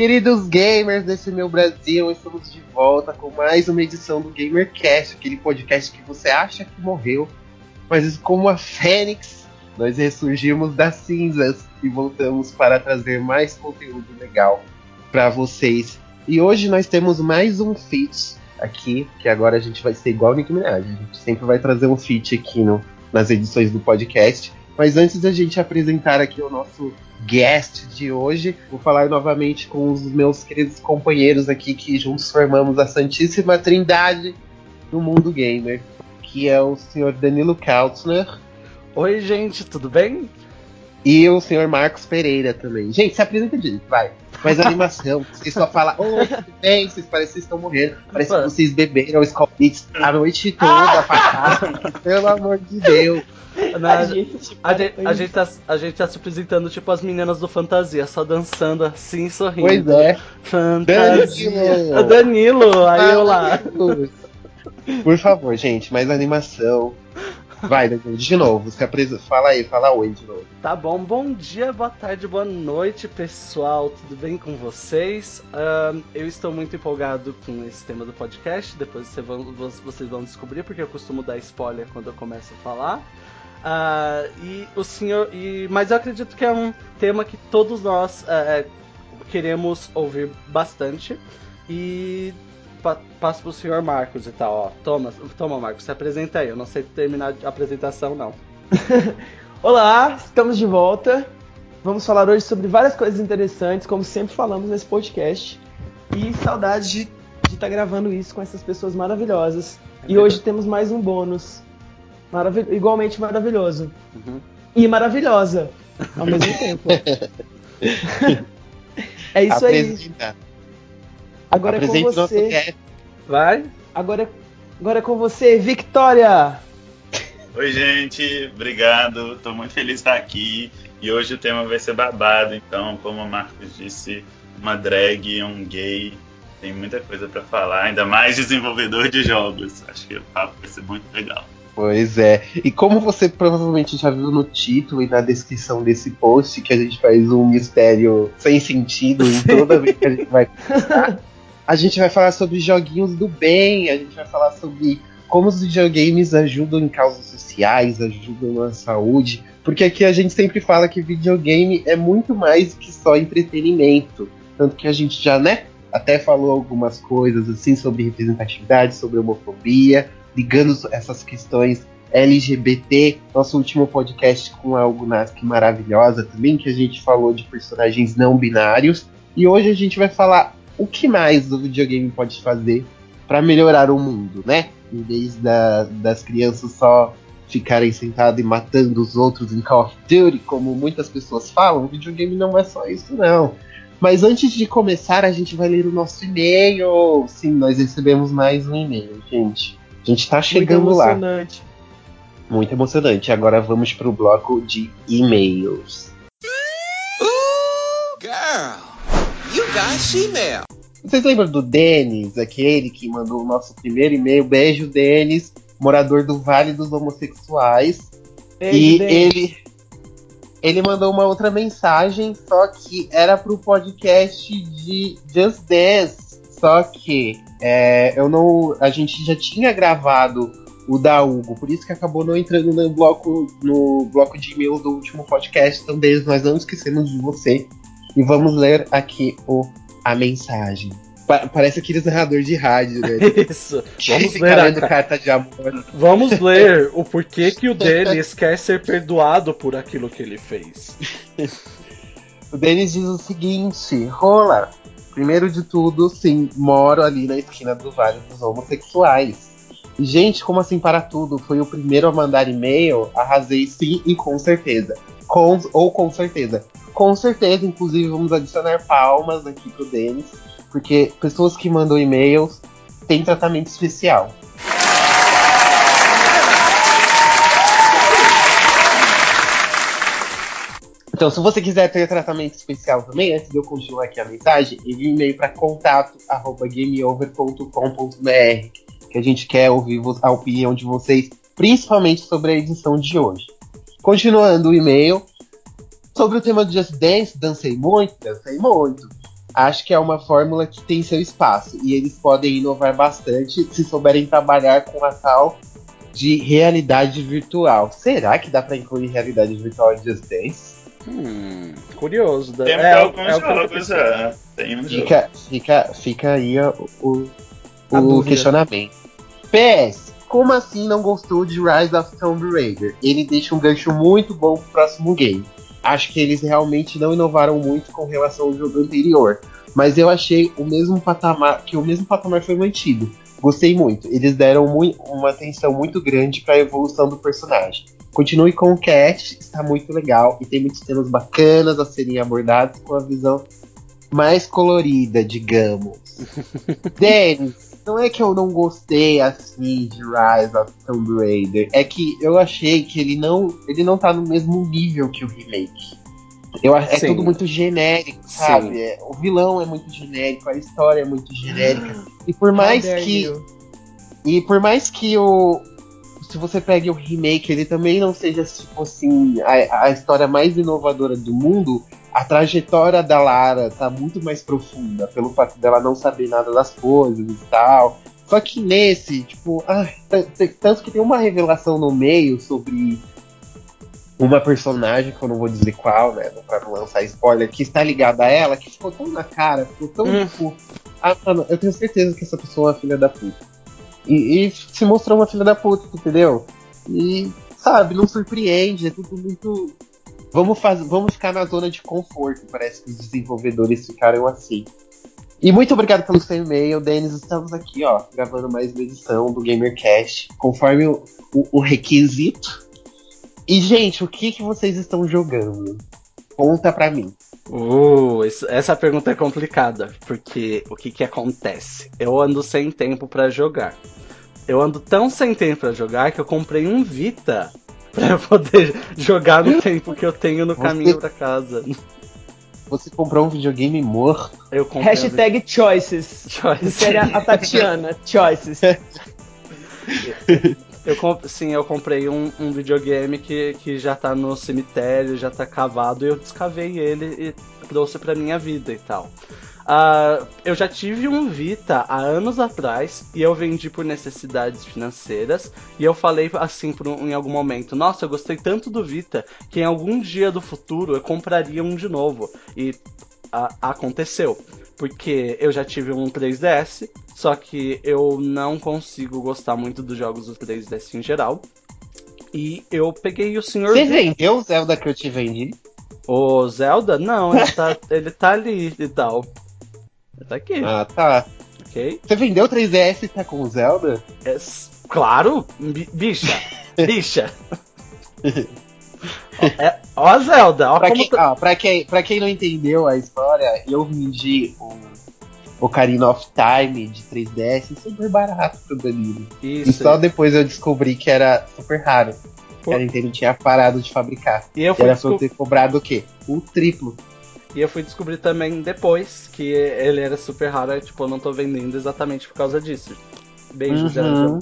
Queridos gamers desse meu Brasil, estamos de volta com mais uma edição do GamerCast, aquele podcast que você acha que morreu, mas como a Fênix, nós ressurgimos das cinzas e voltamos para trazer mais conteúdo legal para vocês. E hoje nós temos mais um feat aqui, que agora a gente vai ser igual Nick Minaj, a gente sempre vai trazer um feat aqui no, nas edições do podcast. Mas antes da gente apresentar aqui o nosso guest de hoje, vou falar novamente com os meus queridos companheiros aqui que juntos formamos a Santíssima Trindade do mundo gamer, que é o senhor Danilo Kautzner. Oi, gente, tudo bem? E o senhor Marcos Pereira também. Gente, se apresenta direito, vai. Mas a animação, vocês só falam, oi, tudo bem? Vocês parecem que estão morrendo. Parece que vocês beberam Skull Beats a noite toda, ah! Pelo amor de Deus. Na, a, gente, a, gente, a, gente tá, a gente tá se apresentando tipo as meninas do Fantasia, só dançando assim, sorrindo. Pois é. Fantasia. Danilo, Danilo aí eu lá. Por favor, gente, mais animação. Vai, de novo. Você apresenta, fala aí, fala oi de novo. Tá bom, bom dia, boa tarde, boa noite, pessoal. Tudo bem com vocês? Eu estou muito empolgado com esse tema do podcast. Depois vocês vão, vocês vão descobrir, porque eu costumo dar spoiler quando eu começo a falar. Uh, e o senhor. E, mas eu acredito que é um tema que todos nós uh, queremos ouvir bastante. E pa, passo pro senhor Marcos e tal, ó. Toma, toma, Marcos, se apresenta aí. Eu não sei terminar a apresentação, não. Olá, estamos de volta. Vamos falar hoje sobre várias coisas interessantes, como sempre falamos nesse podcast. E saudade de estar tá gravando isso com essas pessoas maravilhosas. É e hoje temos mais um bônus Maravil igualmente maravilhoso. Uhum. E maravilhosa ao mesmo tempo. é isso Apresenta. aí. Agora Apresente é com você. Vai. Agora, agora é com você, Victoria. Oi, gente. Obrigado. Estou muito feliz de estar aqui. E hoje o tema vai ser babado. Então, como o Marcos disse, uma drag, um gay. Tem muita coisa para falar. Ainda mais desenvolvedor de jogos. Acho que o papo vai ser muito legal. Pois é. E como você provavelmente já viu no título e na descrição desse post, que a gente faz um mistério sem sentido em toda vez que a gente vai a gente vai falar sobre joguinhos do bem, a gente vai falar sobre como os videogames ajudam em causas sociais, ajudam na saúde, porque aqui a gente sempre fala que videogame é muito mais que só entretenimento. Tanto que a gente já, né, até falou algumas coisas assim sobre representatividade, sobre homofobia, ligando essas questões LGBT, nosso último podcast com a Algonask maravilhosa também, que a gente falou de personagens não binários. E hoje a gente vai falar o que mais o videogame pode fazer para melhorar o mundo, né? Em vez da, das crianças só ficarem sentadas e matando os outros em Call of Duty, como muitas pessoas falam, o videogame não é só isso, não. Mas antes de começar, a gente vai ler o nosso e-mail. Sim, nós recebemos mais um e-mail, gente. A gente tá chegando Muito emocionante. lá. Muito emocionante. Agora vamos pro bloco de e-mails. Ooh, girl, you got email. Vocês lembram do Denis, aquele que mandou o nosso primeiro e-mail? Beijo, Denis, morador do Vale dos Homossexuais. Beijo, e Dennis. ele ele mandou uma outra mensagem, só que era pro podcast de Just Dance. Só que é, eu não. A gente já tinha gravado o da Hugo, por isso que acabou não entrando no bloco, no bloco de e-mail do último podcast. Então, desde nós não esquecemos de você. E vamos ler aqui o, a mensagem. Pa parece aquele narrador de rádio, né? Isso. Vamos ler a carta de amor. Vamos ler o porquê que o Denis quer ser perdoado por aquilo que ele fez. o Denis diz o seguinte: Rola, Primeiro de tudo, sim, moro ali na esquina do Vale dos Homossexuais. Gente, como assim para tudo? Foi o primeiro a mandar e-mail? Arrasei sim e com certeza. Com ou com certeza. Com certeza, inclusive, vamos adicionar palmas aqui pro Denis, porque pessoas que mandam e-mails têm tratamento especial. Então, se você quiser ter tratamento especial também, antes de eu continuar aqui a mensagem, envie um e-mail para contato@gameover.com.br, que a gente quer ouvir a opinião de vocês, principalmente sobre a edição de hoje. Continuando o e-mail, sobre o tema do Just Dance, dancei muito, dancei muito. acho que é uma fórmula que tem seu espaço. E eles podem inovar bastante se souberem trabalhar com a tal de realidade virtual. Será que dá para incluir realidade virtual em Just Dance? Hum, curioso. Tem é, alguns é jogos pensando. já. Tem um jogo. Fica, fica, fica aí o, o dúvida. questionamento. PS, como assim não gostou de Rise of Tomb Raider? Ele deixa um gancho muito bom pro próximo game. Acho que eles realmente não inovaram muito com relação ao jogo anterior. Mas eu achei o mesmo patamar, que o mesmo patamar foi mantido. Gostei muito. Eles deram uma atenção muito grande para a evolução do personagem. Continue com o cast, está muito legal e tem muitos temas bacanas a serem abordados com a visão mais colorida, digamos. Denis, não é que eu não gostei assim de Rise of Tomb Raider, é que eu achei que ele não, ele não tá no mesmo nível que o remake. Eu, é Sim. tudo muito genérico, sabe? É, o vilão é muito genérico, a história é muito genérica. E por mais que you. e por mais que o. Se você pegue o remake, ele também não seja, tipo assim, a, a história mais inovadora do mundo, a trajetória da Lara tá muito mais profunda, pelo fato dela não saber nada das coisas e tal. Só que nesse, tipo, ai, tanto que tem uma revelação no meio sobre uma personagem, que eu não vou dizer qual, né? Pra não lançar spoiler, que está ligada a ela, que ficou tão na cara, ficou tão, Hum. tipo. Ah, mano, eu tenho certeza que essa pessoa é uma filha da puta. E, e se mostrou uma filha da puta, entendeu? E, sabe, não surpreende, é tudo muito. Vamos, faz... Vamos ficar na zona de conforto, parece que os desenvolvedores ficaram assim. E muito obrigado pelo seu e-mail, Denis. Estamos aqui, ó, gravando mais uma edição do GamerCast, conforme o, o, o requisito. E, gente, o que, que vocês estão jogando? Conta pra mim. Uh, isso- essa pergunta é complicada, porque o que que acontece? Eu ando sem tempo pra jogar. Eu ando tão sem tempo pra jogar que eu comprei um Vita pra eu poder jogar no tempo que eu tenho no Você- caminho pra casa. Você comprou um videogame morto? Eu comprei um Hashtag choices. Choice. Insere a a Tatiana. Choices. Eu comp- sim, eu comprei um, um videogame que, que já tá no cemitério, já tá cavado, e eu descavei ele e trouxe pra minha vida e tal. Ah, eu já tive um Vita há anos atrás e eu vendi por necessidades financeiras. E eu falei assim por um- em algum momento: Nossa, eu gostei tanto do Vita que em algum dia do futuro eu compraria um de novo. E a- aconteceu. Porque eu já tive um 3DS, só que eu não consigo gostar muito dos jogos do 3DS em geral. E eu peguei o Sr. Você vendeu o Zelda que eu te vendi? O Zelda? Não, ele tá, ele tá ali e tal. Tá aqui, Ah, tá. ok? Você vendeu o 3DS e tá com o Zelda? É, claro, bi- bicha, bicha. ó, é, ó a Zelda, ó Pra como quem, tá- ah, pra, quem, pra quem não entendeu a história, eu vendi o Ocarina of Time de 3DS super barato pro Danilo. E Isso. só depois eu descobri que era super raro. Pô. Que a Nintendo tinha parado de fabricar. E eu E fui era pra eu ter cobrado o quê? O triplo. E eu fui descobrir também depois que ele era super raro, e, tipo, eu não tô vendendo exatamente por causa disso. Beijos, Uhum. Zelda.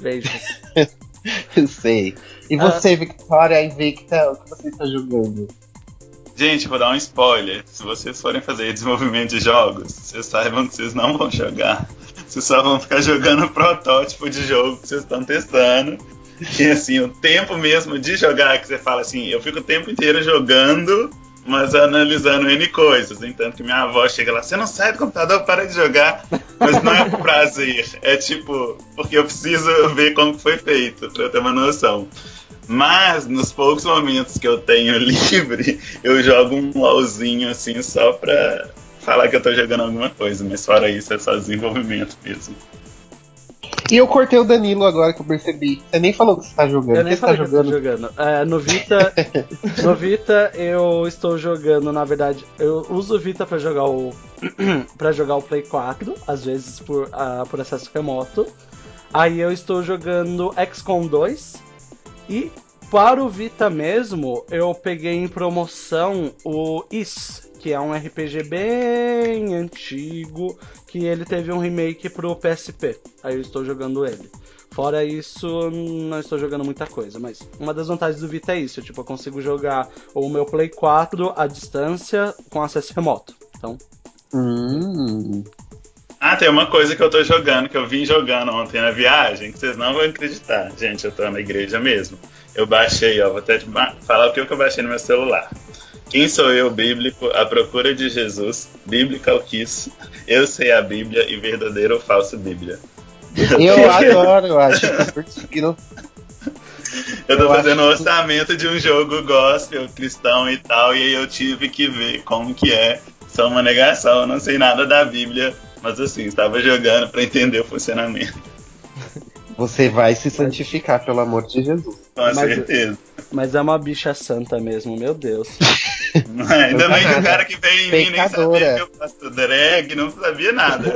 Beijos. Eu sei. E Ah. você, Victoria Invicta, o que você está jogando? Gente, vou dar um spoiler. Se vocês forem fazer desenvolvimento de jogos, vocês saibam que vocês não vão jogar. Vocês só vão ficar jogando protótipo de jogo que vocês estão testando. E assim, o tempo mesmo de jogar, que você fala assim, eu fico o tempo inteiro jogando, mas analisando N coisas. Entanto que minha avó chega lá, você não sai do computador, para de jogar. Mas não é por prazer, é tipo, porque eu preciso ver como foi feito, pra eu ter uma noção. Mas nos poucos momentos que eu tenho livre, eu jogo um LOLzinho assim só pra falar que eu tô jogando alguma coisa, mas fora isso é só desenvolvimento mesmo. E eu cortei o Danilo agora que eu percebi. Você nem falou que você tá jogando. Eu nem tá falei que eu tô jogando? jogando. É, no Vita. no Vita eu estou jogando, na verdade, eu uso o Vita pra jogar o. para jogar o Play 4, às vezes por, ah, por acesso remoto. Aí eu estou jogando XCOM 2 e para o Vita mesmo, eu peguei em promoção o Is, que é um RPG bem antigo, que ele teve um remake pro PSP. Aí eu estou jogando ele. Fora isso, não estou jogando muita coisa, mas uma das vantagens do Vita é isso, tipo, eu consigo jogar o meu Play 4 à distância com acesso remoto. Então, Hum. Ah, tem uma coisa que eu tô jogando, que eu vim jogando ontem na viagem, que vocês não vão acreditar. Gente, eu tô na igreja mesmo. Eu baixei, ó, vou até falar o que eu baixei no meu celular. Quem sou eu, bíblico, à procura de Jesus, bíblica o quis, eu sei a Bíblia e verdadeiro ou falso Bíblia. Eu adoro, eu acho que Eu tô eu fazendo um orçamento de um jogo gospel, cristão e tal, e aí eu tive que ver como que é. Só uma negação, eu não sei nada da Bíblia, mas assim, estava jogando para entender o funcionamento. Você vai se santificar, pelo amor de Jesus. Com mas, certeza. Mas é uma bicha santa mesmo, meu Deus. ainda mais que o cara que veio em mim nem sabia que eu faço drag, não sabia nada.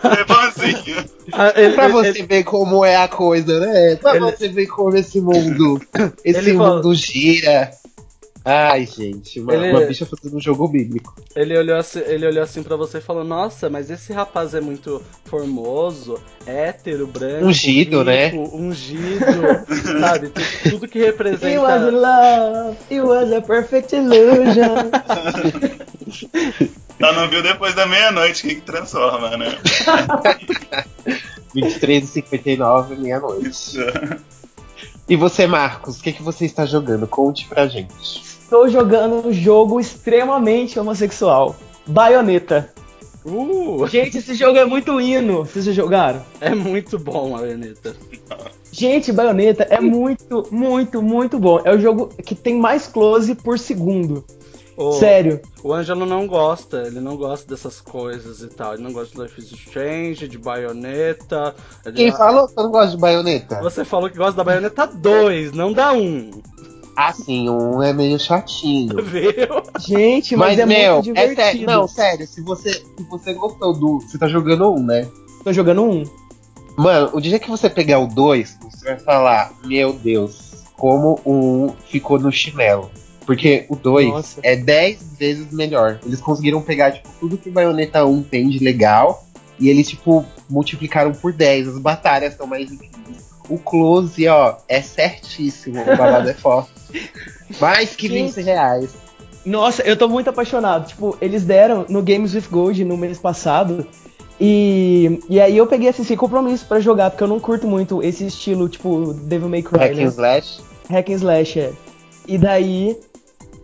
Foi bonzinho. Ah, ele, pra você ele, ver como é a coisa, né? Pra ele, você ver como esse mundo, esse mundo falou, gira. Ai, gente, uma, ele, uma bicha fazendo um jogo bíblico. Ele olhou assim, ele olhou assim pra você e falou: Nossa, mas esse rapaz é muito formoso, hétero, branco. Ungido, né? rico, né? Ungido, sabe? Tudo, tudo que representa. It was love, it was a perfect illusion. Só não viu depois da meia-noite que, que transforma, né? 23 e 59, meia-noite. E você, Marcos, o que, que você está jogando? Conte pra gente. Estou jogando um jogo extremamente homossexual. Bayonetta. Uh. Gente, esse jogo é muito hino. Vocês já jogaram? É muito bom, Bayonetta. Gente, Bayonetta é muito, muito, muito bom. É o jogo que tem mais close por segundo. O, Sério. O Ângelo não gosta, ele não gosta dessas coisas e tal. Ele não gosta de Life is Strange, de baioneta. Quem falou que eu não gosto de baioneta? Você falou que gosta da baioneta 2, não da 1. Um. Ah, sim, um é meio chatinho. Viu? Gente, mas, mas é meu, muito divertido. É sério, não, sério, se você, se você gostou do. Você tá jogando um, né? Tô jogando um. Mano, o dia que você pegar o 2, você vai falar, meu Deus, como o 1 ficou no chinelo. Porque o 2 é 10 vezes melhor. Eles conseguiram pegar, tipo, tudo que o Bayonetta 1 tem de legal. E eles, tipo, multiplicaram por 10. As batalhas são mais incríveis. O close, ó, é certíssimo. O babado é forte. Mais que 20 reais. Nossa, eu tô muito apaixonado. Tipo, eles deram no Games with Gold no mês passado. E, e aí eu peguei esse compromisso para jogar, porque eu não curto muito esse estilo, tipo, Devil May Cry. Hack and né? Slash? Hack and Slash, é. E daí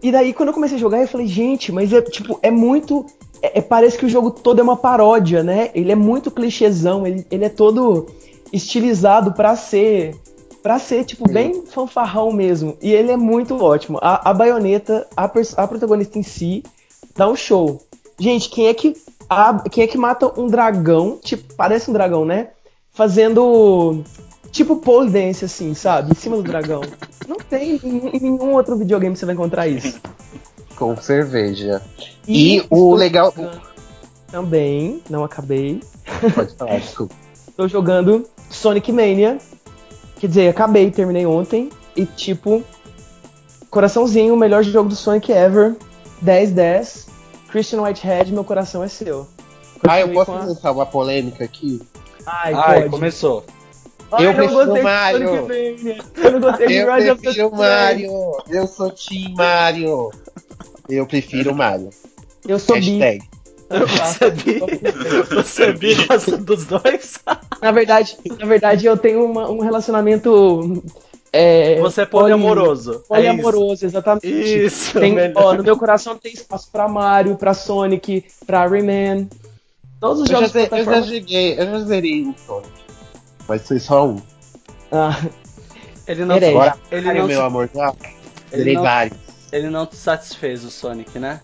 e daí, quando eu comecei a jogar, eu falei, gente, mas é tipo, é muito. É, é, parece que o jogo todo é uma paródia, né? Ele é muito clichêzão, ele, ele é todo estilizado para ser. para ser, tipo, bem fanfarrão mesmo. E ele é muito ótimo. A, a baioneta, a, a protagonista em si, dá um show. Gente, quem é que. A, quem é que mata um dragão? Tipo, parece um dragão, né? Fazendo Tipo pole dance, assim, sabe? Em cima do dragão. Não tem em, nenhum outro videogame você vai encontrar isso. Com cerveja. E, e o legal. Também, não acabei. Pode falar, desculpa. Estou jogando Sonic Mania. Quer dizer, acabei, terminei ontem. E tipo, coraçãozinho, o melhor jogo do Sonic ever. 10-10. Christian Whitehead, meu coração é seu. ah, eu posso lançar a... uma polêmica aqui? Ai, Ai começou. Ai, eu prefiro Mario. Eu não gostei de Eu prefiro Mario. Eu sou Team Mario. Eu prefiro Mario. Eu sou Hashtag. bi. Você bi? Você bi gosta dos dois? Na verdade, na verdade eu tenho uma, um relacionamento é, Você é poliamoroso. Poliamoroso, é exatamente. Isso. Tem, ó, no meu coração tem espaço pra Mario, pra Sonic, pra Rayman. Todos os eu jogos já, eu já joguei, eu já zerei o Sonic. Mas foi só um. Ah. Ele não, Agora, ele não meu amor, já ele não, vários. Ele não te satisfez o Sonic, né?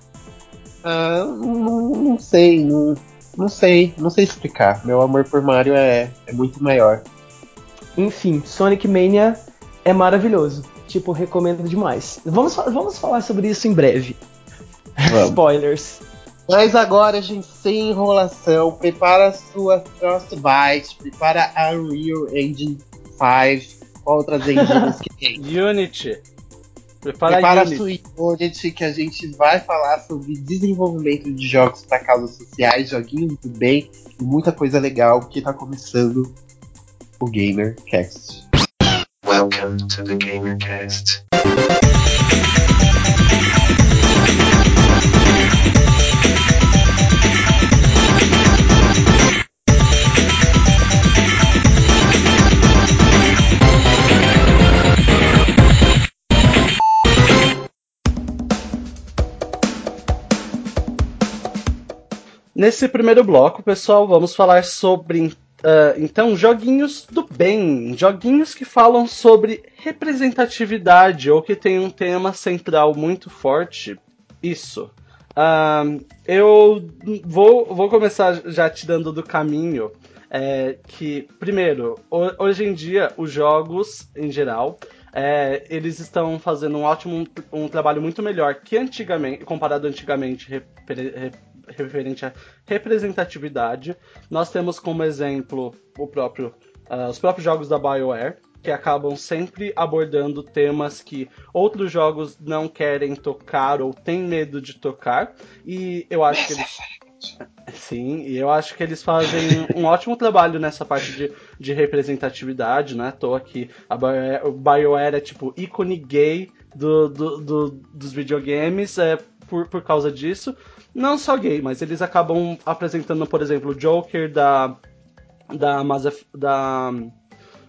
Ah, não, não sei, não, não sei, não sei explicar. Meu amor por Mario é, é muito maior. Enfim, Sonic Mania é maravilhoso. Tipo, recomendo demais. Vamos, vamos falar sobre isso em breve. Spoilers. Mas agora, gente, sem enrolação, prepara a sua Frostbite, prepara a Unreal Engine 5, outras engines que tem. Unity. Prepara, prepara a sua Unity que a gente vai falar sobre desenvolvimento de jogos para causas sociais, joguinhos do bem e muita coisa legal que está começando o GamerCast. Welcome to the GamerCast. Nesse primeiro bloco, pessoal, vamos falar sobre uh, então joguinhos do bem, joguinhos que falam sobre representatividade ou que tem um tema central muito forte. Isso. Uh, eu vou, vou começar já te dando do caminho. É, que, primeiro, hoje em dia, os jogos, em geral, é, eles estão fazendo um ótimo, um trabalho muito melhor que antigamente, comparado antigamente, referente à representatividade. Nós temos como exemplo o próprio, uh, os próprios jogos da BioWare, que acabam sempre abordando temas que outros jogos não querem tocar ou têm medo de tocar. E eu acho que eles. Sim, e eu acho que eles fazem um ótimo trabalho nessa parte de, de representatividade, né? Tô aqui. A BioWare, é tipo ícone gay do, do, do, dos videogames é, por, por causa disso. Não só gay, mas eles acabam apresentando, por exemplo, o Joker da, da, Mass, da,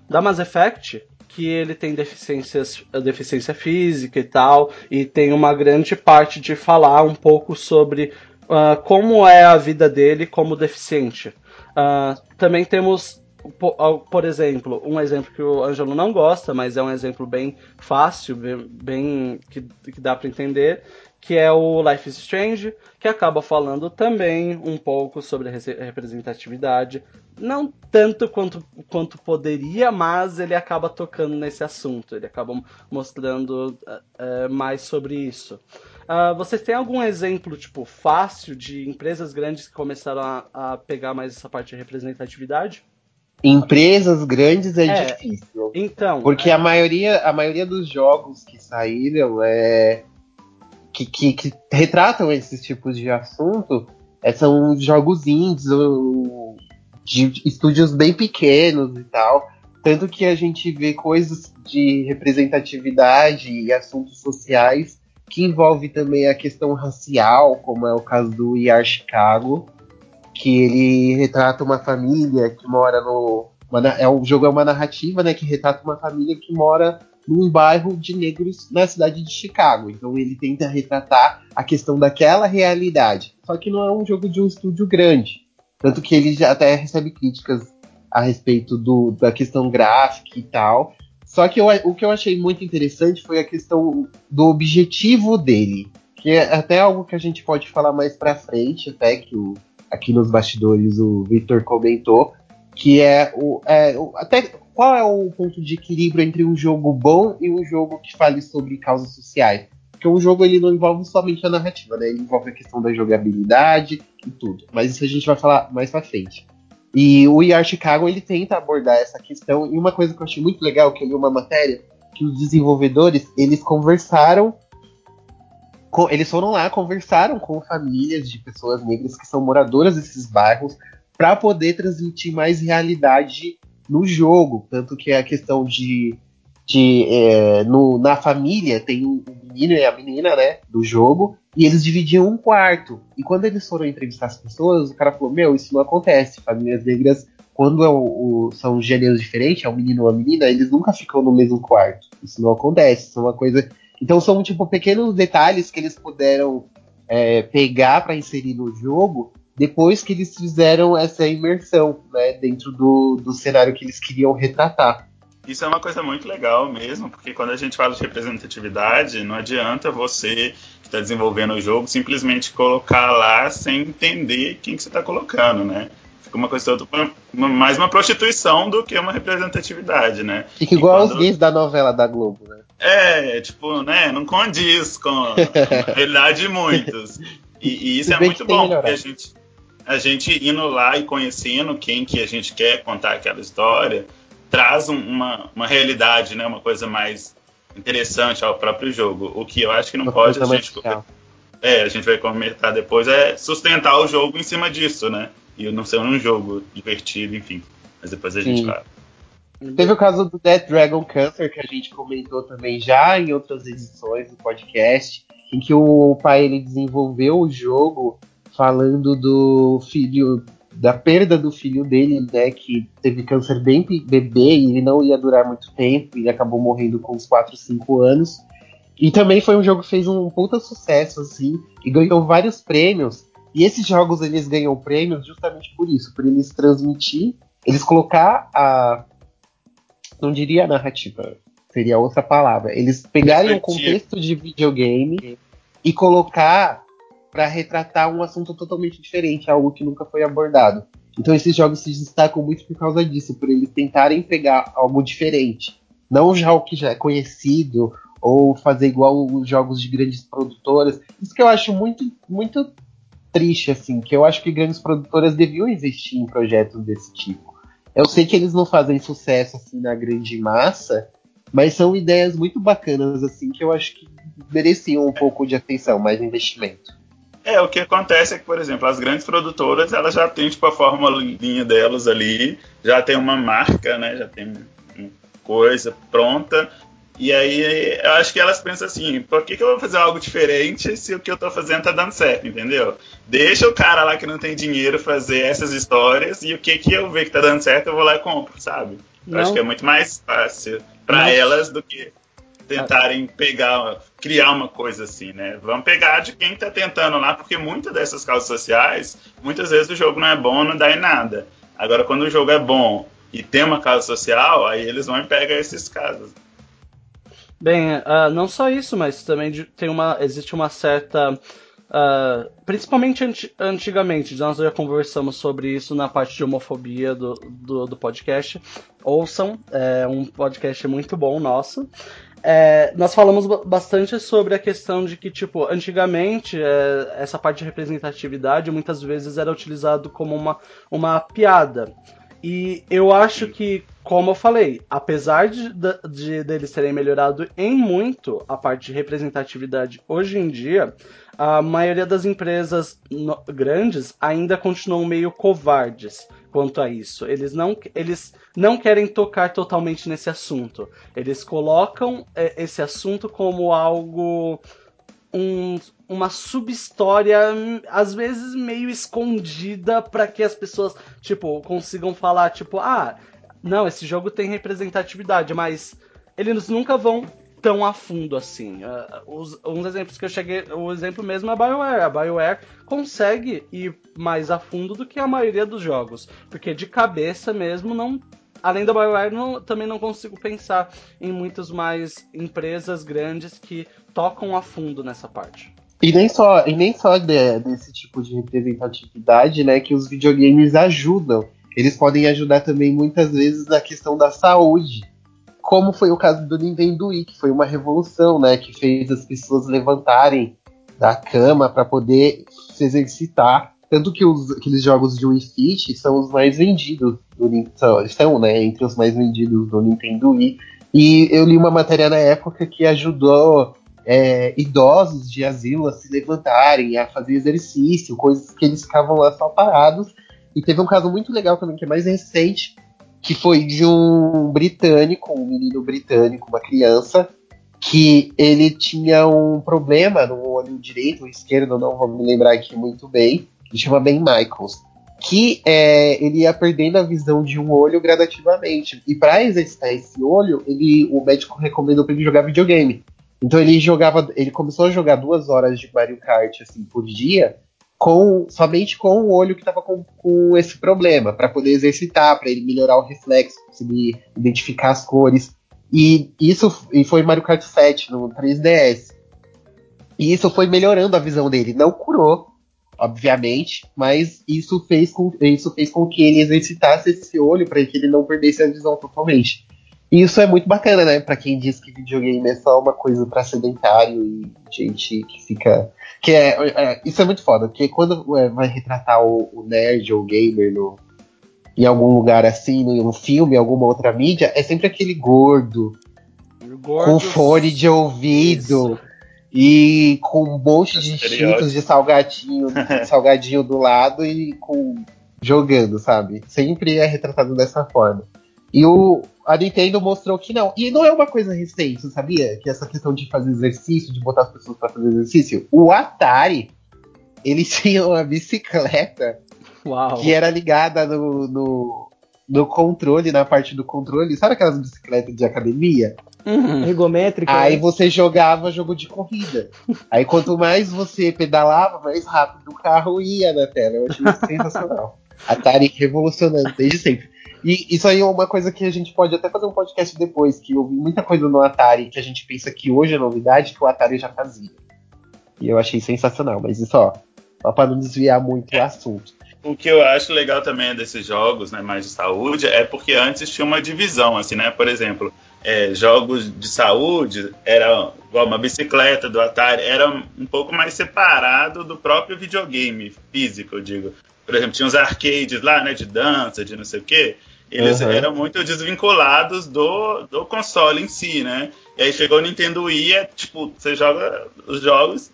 da Mass Effect, que ele tem deficiências, deficiência física e tal, e tem uma grande parte de falar um pouco sobre uh, como é a vida dele como deficiente. Uh, também temos, por, por, exemplo, um exemplo que o Ângelo não gosta, mas é um exemplo bem fácil, bem, bem que, que dá para entender, que é o Life is Strange, que acaba falando também um pouco sobre representatividade. Não tanto quanto, quanto poderia, mas ele acaba tocando nesse assunto, ele acaba mostrando uh, mais sobre isso. Uh, vocês têm algum exemplo, tipo, fácil de empresas grandes que começaram a, a pegar mais essa parte de representatividade? Empresas grandes é, é difícil. Então. Porque é... a, maioria, a maioria dos jogos que saíram é que, que, que retratam esses tipos de assunto é, são jogos indies ou de estúdios bem pequenos e tal. Tanto que a gente vê coisas de representatividade e assuntos sociais que envolve também a questão racial, como é o caso do IAR Chicago, que ele retrata uma família que mora no. Uma, é, o jogo é uma narrativa né, que retrata uma família que mora num bairro de negros na cidade de Chicago. Então ele tenta retratar a questão daquela realidade. Só que não é um jogo de um estúdio grande. Tanto que ele já até recebe críticas a respeito do, da questão gráfica e tal. Só que eu, o que eu achei muito interessante foi a questão do objetivo dele. Que é até algo que a gente pode falar mais pra frente, até que o, aqui nos bastidores o Victor comentou, que é o, é o, até qual é o ponto de equilíbrio entre um jogo bom e um jogo que fale sobre causas sociais? Porque um jogo ele não envolve somente a narrativa, né? Ele envolve a questão da jogabilidade e tudo. Mas isso a gente vai falar mais pra frente. E o ER Chicago ele tenta abordar essa questão. E uma coisa que eu achei muito legal, que eu li uma matéria, que os desenvolvedores eles conversaram eles foram lá, conversaram com famílias de pessoas negras que são moradoras desses bairros para poder transmitir mais realidade no jogo. Tanto que a questão de. de é, no, na família tem o menino e a menina, né? Do jogo. E eles dividiam um quarto. E quando eles foram entrevistar as pessoas, o cara falou: Meu, isso não acontece. Famílias negras, quando é o, o, são gêneros diferentes, é um menino ou uma menina, eles nunca ficam no mesmo quarto. Isso não acontece. Isso é uma coisa. Então são, tipo, pequenos detalhes que eles puderam é, pegar para inserir no jogo depois que eles fizeram essa imersão né, dentro do, do cenário que eles queriam retratar. Isso é uma coisa muito legal mesmo, porque quando a gente fala de representatividade, não adianta você que está desenvolvendo o jogo simplesmente colocar lá sem entender quem que você está colocando, né? Fica uma coisa toda, mais uma prostituição do que uma representatividade, né? Fica igual quando... aos gays da novela da Globo, né? É, tipo, né? Não condiz com a realidade de muitos. E, e isso é muito bom, porque a gente a gente indo lá e conhecendo quem que a gente quer contar aquela história, traz um, uma, uma realidade, né? Uma coisa mais interessante ao próprio jogo. O que eu acho que não uma pode a gente. É, a gente vai comentar depois, é sustentar o jogo em cima disso, né? E não ser um jogo divertido, enfim. Mas depois a Sim. gente vai. Teve o caso do Dead Dragon Cancer, que a gente comentou também já em outras edições do podcast, em que o pai ele desenvolveu o jogo falando do filho, da perda do filho dele, né, que teve câncer bem bebê e ele não ia durar muito tempo e acabou morrendo com uns 4, 5 anos. E também foi um jogo que fez um puta sucesso, assim, e ganhou vários prêmios. E esses jogos eles ganham prêmios justamente por isso, por eles transmitir, eles colocar a. Não diria a narrativa, seria outra palavra. Eles pegarem o contexto de videogame e colocar para retratar um assunto totalmente diferente, algo que nunca foi abordado. Então esses jogos se destacam muito por causa disso, por eles tentarem pegar algo diferente. Não já o que já é conhecido, ou fazer igual os jogos de grandes produtoras. Isso que eu acho muito, muito triste, assim, que eu acho que grandes produtoras deviam investir em projetos desse tipo. Eu sei que eles não fazem sucesso assim na grande massa, mas são ideias muito bacanas, assim, que eu acho que mereciam um pouco de atenção, mais investimento. É, o que acontece é que, por exemplo, as grandes produtoras, elas já têm, tipo, a formulinha delas ali, já tem uma marca, né, já tem uma coisa pronta, e aí eu acho que elas pensam assim, por que, que eu vou fazer algo diferente se o que eu tô fazendo tá dando certo, entendeu? Deixa o cara lá que não tem dinheiro fazer essas histórias e o que que eu ver que tá dando certo, eu vou lá e compro, sabe? Eu acho que é muito mais fácil para elas do que tentarem pegar, criar uma coisa assim, né? Vamos pegar de quem está tentando lá, porque muitas dessas causas sociais, muitas vezes o jogo não é bom, não dá em nada. Agora, quando o jogo é bom e tem uma causa social, aí eles vão e pegam esses casos. Bem, uh, não só isso, mas também tem uma, existe uma certa Uh, principalmente antigamente, nós já conversamos sobre isso na parte de homofobia do, do, do podcast. Ouçam, é um podcast muito bom nosso. É, nós falamos bastante sobre a questão de que, tipo, antigamente é, essa parte de representatividade muitas vezes era utilizado como uma, uma piada. E eu acho que, como eu falei, apesar de, de, deles terem melhorado em muito a parte de representatividade hoje em dia, a maioria das empresas no, grandes ainda continuam meio covardes quanto a isso. Eles não, eles não querem tocar totalmente nesse assunto. Eles colocam é, esse assunto como algo. Um, uma subhistória, às vezes meio escondida, para que as pessoas, tipo, consigam falar, tipo, ah, não, esse jogo tem representatividade, mas eles nunca vão tão a fundo assim. Uh, os, uns exemplos que eu cheguei. O exemplo mesmo é a BioWare. A BioWare consegue ir mais a fundo do que a maioria dos jogos. Porque de cabeça mesmo não. Além da BioWare, não, também não consigo pensar em muitas mais empresas grandes que tocam a fundo nessa parte. E nem só, e nem só de, desse tipo de representatividade, né, que os videogames ajudam. Eles podem ajudar também muitas vezes na questão da saúde como foi o caso do Nintendo Wii, que foi uma revolução, né, que fez as pessoas levantarem da cama para poder se exercitar. Tanto que os, aqueles jogos de Wii Fit são os mais vendidos do Nintendo, estão, né, entre os mais vendidos do Nintendo Wii. E eu li uma matéria na época que ajudou é, idosos de asilo a se levantarem, a fazer exercício, coisas que eles ficavam lá só parados. E teve um caso muito legal também, que é mais recente, que foi de um britânico, um menino britânico, uma criança, que ele tinha um problema no olho direito ou esquerdo, não vou me lembrar aqui muito bem, que chama Ben Michaels, que é, ele ia perdendo a visão de um olho gradativamente. E para exercitar esse olho, ele, o médico recomendou para ele jogar videogame. Então ele jogava, ele começou a jogar duas horas de Mario Kart assim por dia com somente com o olho que estava com, com, esse problema, para poder exercitar, para ele melhorar o reflexo, conseguir identificar as cores. E isso e foi Mario Kart 7 no 3DS. E isso foi melhorando a visão dele. Não curou, obviamente, mas isso fez com, isso fez com que ele exercitasse esse olho para que ele não perdesse a visão totalmente. E isso é muito bacana, né? Para quem diz que videogame é só uma coisa para sedentário e gente que fica que é, é, isso é muito foda, porque quando é, vai retratar o, o, nerd ou o gamer no, em algum lugar assim, no, no filme, alguma outra mídia, é sempre aquele gordo, gordo com fone de ouvido isso. e com um monte de cheetos de salgadinho, salgadinho do lado e com jogando, sabe? Sempre é retratado dessa forma. E o, a Nintendo mostrou que não. E não é uma coisa recente, sabia? Que essa questão de fazer exercício, de botar as pessoas para fazer exercício. O Atari, ele tinha uma bicicleta Uau. que era ligada no, no, no, controle, na parte do controle. Sabe aquelas bicicletas de academia? uhum. ergométrica. Aí né? você jogava jogo de corrida. Aí quanto mais você pedalava, mais rápido o carro ia na tela. Eu achei isso sensacional. Atari revolucionando desde sempre. E isso aí é uma coisa que a gente pode até fazer um podcast depois, que eu vi muita coisa no Atari que a gente pensa que hoje é novidade, que o Atari já fazia. E eu achei sensacional, mas isso ó, só para não desviar muito o assunto. O que eu acho legal também desses jogos, né, mais de saúde, é porque antes tinha uma divisão, assim, né? Por exemplo, é, jogos de saúde era igual uma bicicleta do Atari, era um pouco mais separado do próprio videogame físico, eu digo. Por exemplo, tinha os arcades lá, né, de dança, de não sei o quê. Eles uhum. eram muito desvinculados do, do console em si, né? E aí chegou o Nintendo Wii, é, tipo, você joga os jogos,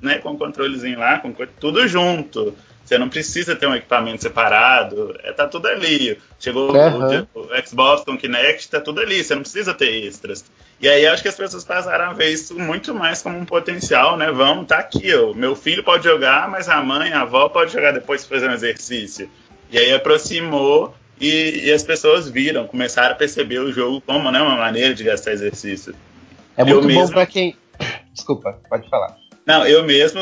né, com o controlezinho lá, com tudo junto. Você não precisa ter um equipamento separado, é, tá tudo ali. Chegou uhum. o, o, Xbox com Kinect, tá tudo ali, você não precisa ter extras. E aí acho que as pessoas passaram a ver isso muito mais como um potencial, né? Vamos, tá aqui, ó. meu filho pode jogar, mas a mãe, a avó pode jogar depois fazer um exercício. E aí aproximou e, e, as pessoas viram, começaram a perceber o jogo como né, uma maneira de gastar exercício. É muito eu bom mesmo... para quem. Desculpa, pode falar. Não, eu mesmo,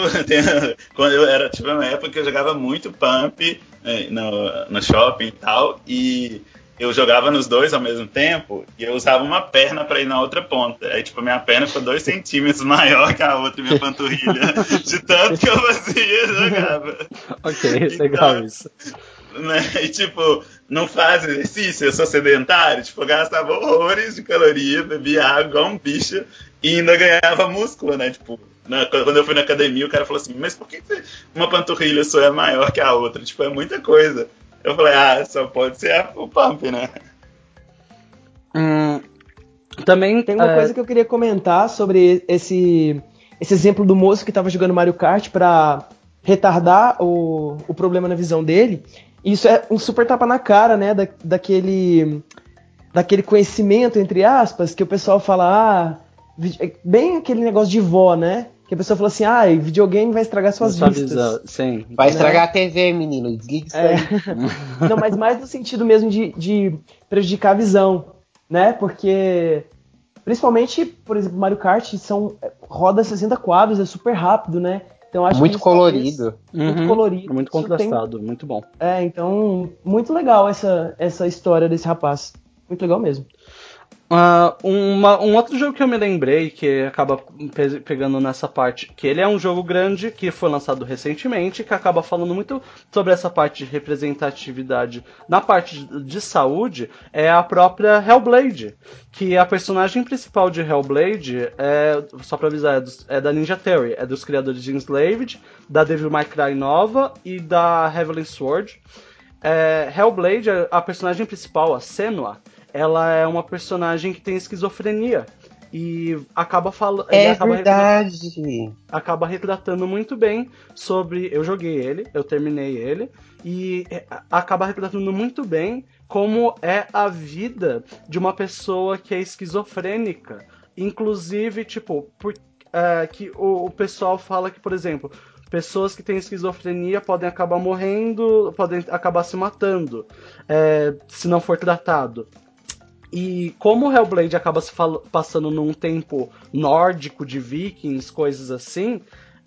quando eu era, tipo, uma época que eu jogava muito pump né, no, no shopping e tal, e eu jogava nos dois ao mesmo tempo, e eu usava uma perna para ir na outra ponta. Aí, tipo, minha perna ficou dois centímetros maior que a outra, minha panturrilha, de tanto que eu fazia, jogava. Ok, então, legal isso. Né, e, tipo, não faz exercício, eu sou sedentário, tipo, eu gastava horrores de caloria, bebia água igual um bicho, e ainda ganhava músculo, né, tipo na, quando eu fui na academia, o cara falou assim: Mas por que uma panturrilha sua é maior que a outra? Tipo, é muita coisa. Eu falei: Ah, só pode ser a, o pump, né? Hum, também tem uma é... coisa que eu queria comentar sobre esse, esse exemplo do moço que estava jogando Mario Kart para retardar o, o problema na visão dele. Isso é um super tapa na cara, né? Da, daquele, daquele conhecimento, entre aspas, que o pessoal fala, ah, é bem aquele negócio de vó, né? Que a pessoa falou assim, ah, videogame vai estragar suas Sua vistas. Visão. Sim. Vai né? estragar a TV, menino. Desliga isso é. aí. Não, mas mais no sentido mesmo de, de prejudicar a visão, né? Porque principalmente, por exemplo, Mario Kart são roda 60 quadros, é super rápido, né? Então acho muito colorido. muito uhum. colorido. Muito contrastado, tem... muito bom. É, então muito legal essa essa história desse rapaz. Muito legal mesmo. Uh, uma, um outro jogo que eu me lembrei, que acaba pe pegando nessa parte, que ele é um jogo grande, que foi lançado recentemente, que acaba falando muito sobre essa parte de representatividade na parte de, de saúde, é a própria Hellblade, que a personagem principal de Hellblade, é, só pra avisar, é, dos, é da Ninja Theory, é dos criadores de Enslaved, da Devil May Cry Nova e da Heavenly Sword. É, Hellblade, a personagem principal, a Senua, ela é uma personagem que tem esquizofrenia. E acaba falando. É acaba verdade. Retratando, acaba retratando muito bem sobre. Eu joguei ele, eu terminei ele. E é, acaba retratando muito bem como é a vida de uma pessoa que é esquizofrênica. Inclusive, tipo, por, é, que o, o pessoal fala que, por exemplo, pessoas que têm esquizofrenia podem acabar morrendo, podem acabar se matando, é, se não for tratado. E como o Hellblade acaba se passando num tempo nórdico de vikings, coisas assim,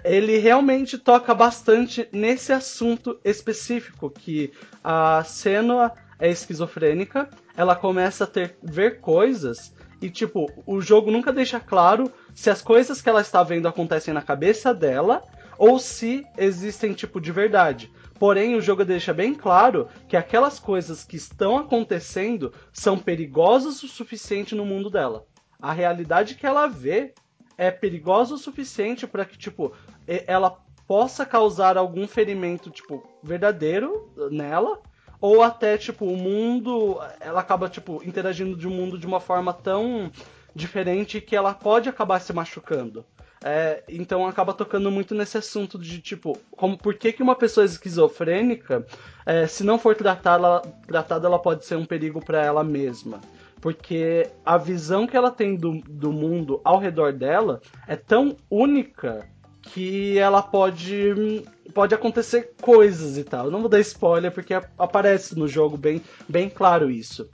ele realmente toca bastante nesse assunto específico, que a Senua é esquizofrênica, ela começa a ter ver coisas e tipo, o jogo nunca deixa claro se as coisas que ela está vendo acontecem na cabeça dela ou se existem tipo de verdade. Porém, o jogo deixa bem claro que aquelas coisas que estão acontecendo são perigosas o suficiente no mundo dela. A realidade que ela vê é perigosa o suficiente para que, tipo, ela possa causar algum ferimento, tipo, verdadeiro nela, ou até, tipo, o mundo, ela acaba, tipo, interagindo de um mundo de uma forma tão diferente que ela pode acabar se machucando. É, então acaba tocando muito nesse assunto de tipo, como por que, que uma pessoa esquizofrênica, é, se não for tratada, tratada, ela pode ser um perigo para ela mesma. Porque a visão que ela tem do, do mundo ao redor dela é tão única que ela pode pode acontecer coisas e tal. Eu não vou dar spoiler porque aparece no jogo bem, bem claro isso.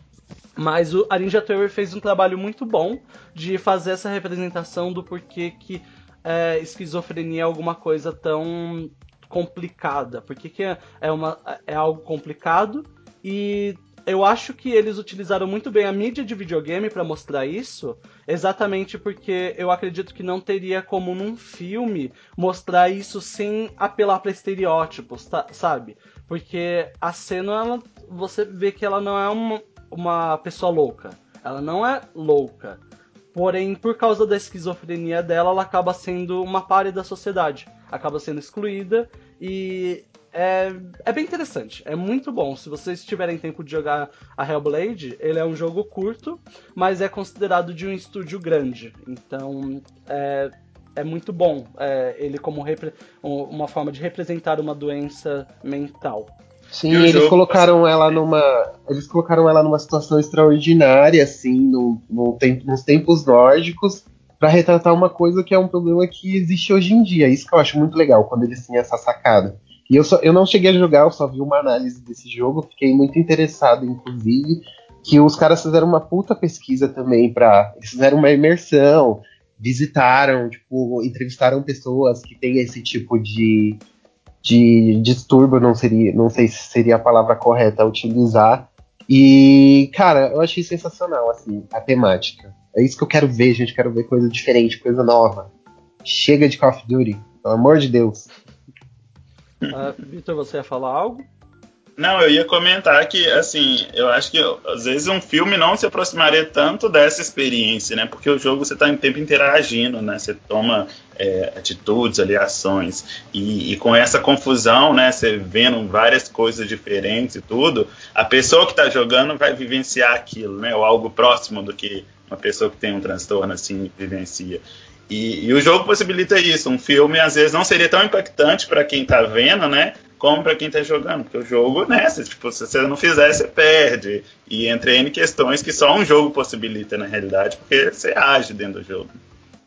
Mas o, a Ninja fez um trabalho muito bom de fazer essa representação do porquê que é, esquizofrenia é alguma coisa tão complicada. Porque que é, é, uma, é algo complicado e eu acho que eles utilizaram muito bem a mídia de videogame para mostrar isso, exatamente porque eu acredito que não teria como num filme mostrar isso sem apelar para estereótipos, tá, sabe? Porque a cena, ela, você vê que ela não é uma, uma pessoa louca. Ela não é louca. Porém, por causa da esquizofrenia dela, ela acaba sendo uma pare da sociedade. Acaba sendo excluída e é, é bem interessante, é muito bom. Se vocês tiverem tempo de jogar a Hellblade, ele é um jogo curto, mas é considerado de um estúdio grande. Então é, é muito bom é, ele como uma forma de representar uma doença mental. Sim, eles jogo... colocaram ela numa. Eles colocaram ela numa situação extraordinária, assim, no, no tempo, nos tempos nórdicos, para retratar uma coisa que é um problema que existe hoje em dia. Isso que eu acho muito legal quando eles têm essa sacada. E eu, só, eu não cheguei a jogar, eu só vi uma análise desse jogo, fiquei muito interessado, inclusive, que os caras fizeram uma puta pesquisa também para Eles fizeram uma imersão, visitaram, tipo, entrevistaram pessoas que têm esse tipo de, de distúrbio, não seria, não sei se seria a palavra correta a utilizar. E, cara, eu achei sensacional, assim, a temática. É isso que eu quero ver, gente. Quero ver coisa diferente, coisa nova. Chega de Call of Duty, pelo amor de Deus. Uh, Vitor, você ia falar algo? Não, eu ia comentar que, assim, eu acho que às vezes um filme não se aproximaria tanto dessa experiência, né? Porque o jogo você está em tempo interagindo, né? Você toma é, atitudes, ali, ações. E, e, com essa confusão, né? Você vendo várias coisas diferentes e tudo, a pessoa que está jogando vai vivenciar aquilo, né? Ou algo próximo do que uma pessoa que tem um transtorno assim vivencia. E, e, o jogo possibilita isso. Um filme, às vezes, não seria tão impactante para quem está vendo, né? Como para quem está jogando. Porque o jogo, né? Se, tipo, se você não fizer, você perde. E entre N questões que só um jogo possibilita, na realidade, porque você age dentro do jogo.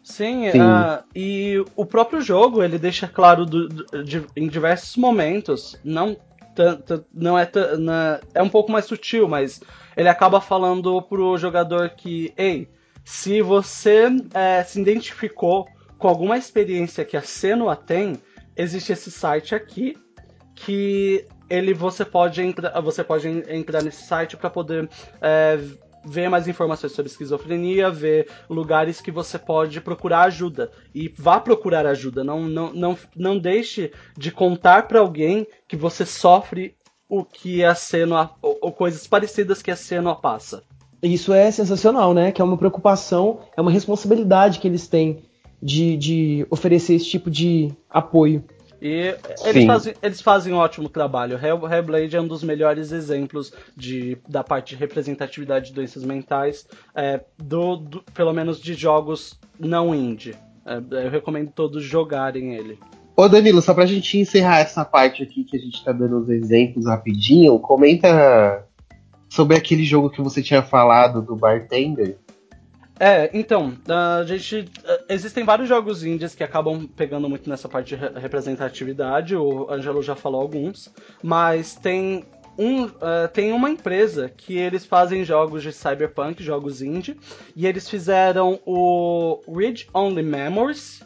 Sim, Sim. Uh, e o próprio jogo, ele deixa claro do, do, de, em diversos momentos, não tanto, não é, na, é um pouco mais sutil, mas ele acaba falando pro jogador que, ei, se você é, se identificou com alguma experiência que a Senua tem, existe esse site aqui que ele você pode entrar você pode entrar nesse site para poder é, ver mais informações sobre esquizofrenia, ver lugares que você pode procurar ajuda e vá procurar ajuda. Não não não, não deixe de contar para alguém que você sofre o que a Senua ou, ou coisas parecidas que a Senua passa. Isso é sensacional, né? Que é uma preocupação, é uma responsabilidade que eles têm de, de oferecer esse tipo de apoio. E eles fazem, eles fazem um ótimo trabalho. Hellblade é um dos melhores exemplos de, da parte de representatividade de doenças mentais, é, do, do, pelo menos de jogos não indie. É, eu recomendo todos jogarem ele. Ô Danilo, só pra gente encerrar essa parte aqui que a gente tá dando os exemplos rapidinho, comenta sobre aquele jogo que você tinha falado do Bartender. É, então, a gente. Existem vários jogos indies que acabam pegando muito nessa parte de representatividade, o Angelo já falou alguns, mas tem um, uh, tem uma empresa que eles fazem jogos de cyberpunk, jogos indie, e eles fizeram o Read Only Memories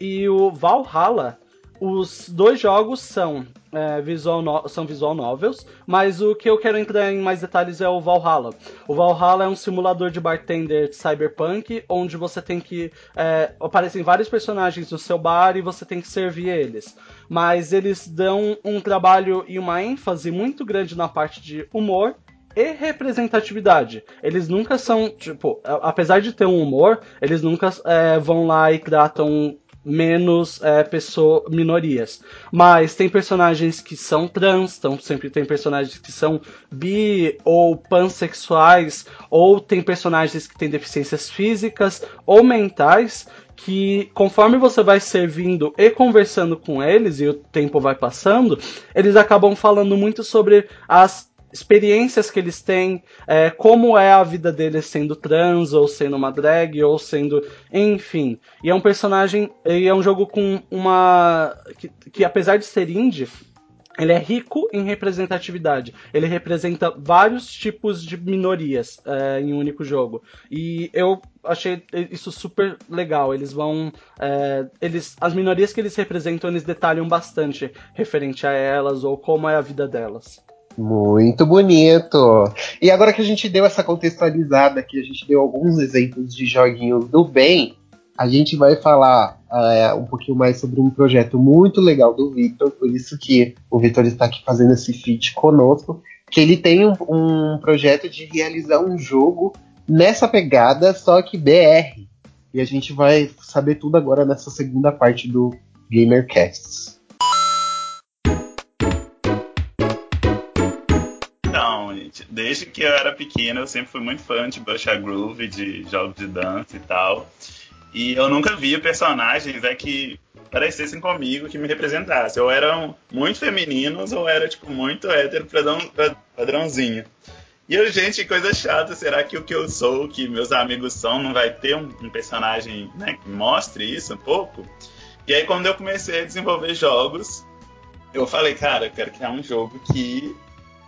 e o Valhalla. Os dois jogos são é, visual no, são visual novels, mas o que eu quero entrar em mais detalhes é o Valhalla. O Valhalla é um simulador de bartender de cyberpunk, onde você tem que. É, aparecem vários personagens no seu bar e você tem que servir eles. Mas eles dão um trabalho e uma ênfase muito grande na parte de humor e representatividade. Eles nunca são, tipo, apesar de ter um humor, eles nunca é, vão lá e tratam menos é, pessoa, minorias. Mas tem personagens que são trans, então sempre tem personagens que são bi ou pansexuais, ou tem personagens que têm deficiências físicas ou mentais, que conforme você vai servindo e conversando com eles e o tempo vai passando, eles acabam falando muito sobre as experiências que eles têm, é, como é a vida deles sendo trans, ou sendo uma drag, ou sendo. Enfim. E é um personagem. E é um jogo com uma. Que, que apesar de ser indie, ele é rico em representatividade. Ele representa vários tipos de minorias é, em um único jogo. E eu achei isso super legal. Eles vão. É, eles, as minorias que eles representam, eles detalham bastante referente a elas ou como é a vida delas. Muito bonito! E agora que a gente deu essa contextualizada, que a gente deu alguns exemplos de joguinhos do bem, a gente vai falar é, um pouquinho mais sobre um projeto muito legal do Victor, por isso que o Victor está aqui fazendo esse feat conosco, que ele tem um, um projeto de realizar um jogo nessa pegada, só que BR. E a gente vai saber tudo agora nessa segunda parte do GamerCasts. Gente, desde que eu era pequeno, eu sempre fui muito fã de Bush Groove, de jogos de dança e tal. E eu nunca vi personagens é, que parecessem comigo, que me representassem. Ou eram muito femininos, ou era tipo muito hétero padrãozinho. E eu, gente, coisa chata, será que o que eu sou, que meus amigos são, não vai ter um, um personagem né, que mostre isso um pouco? E aí quando eu comecei a desenvolver jogos, eu falei, cara, eu quero criar um jogo que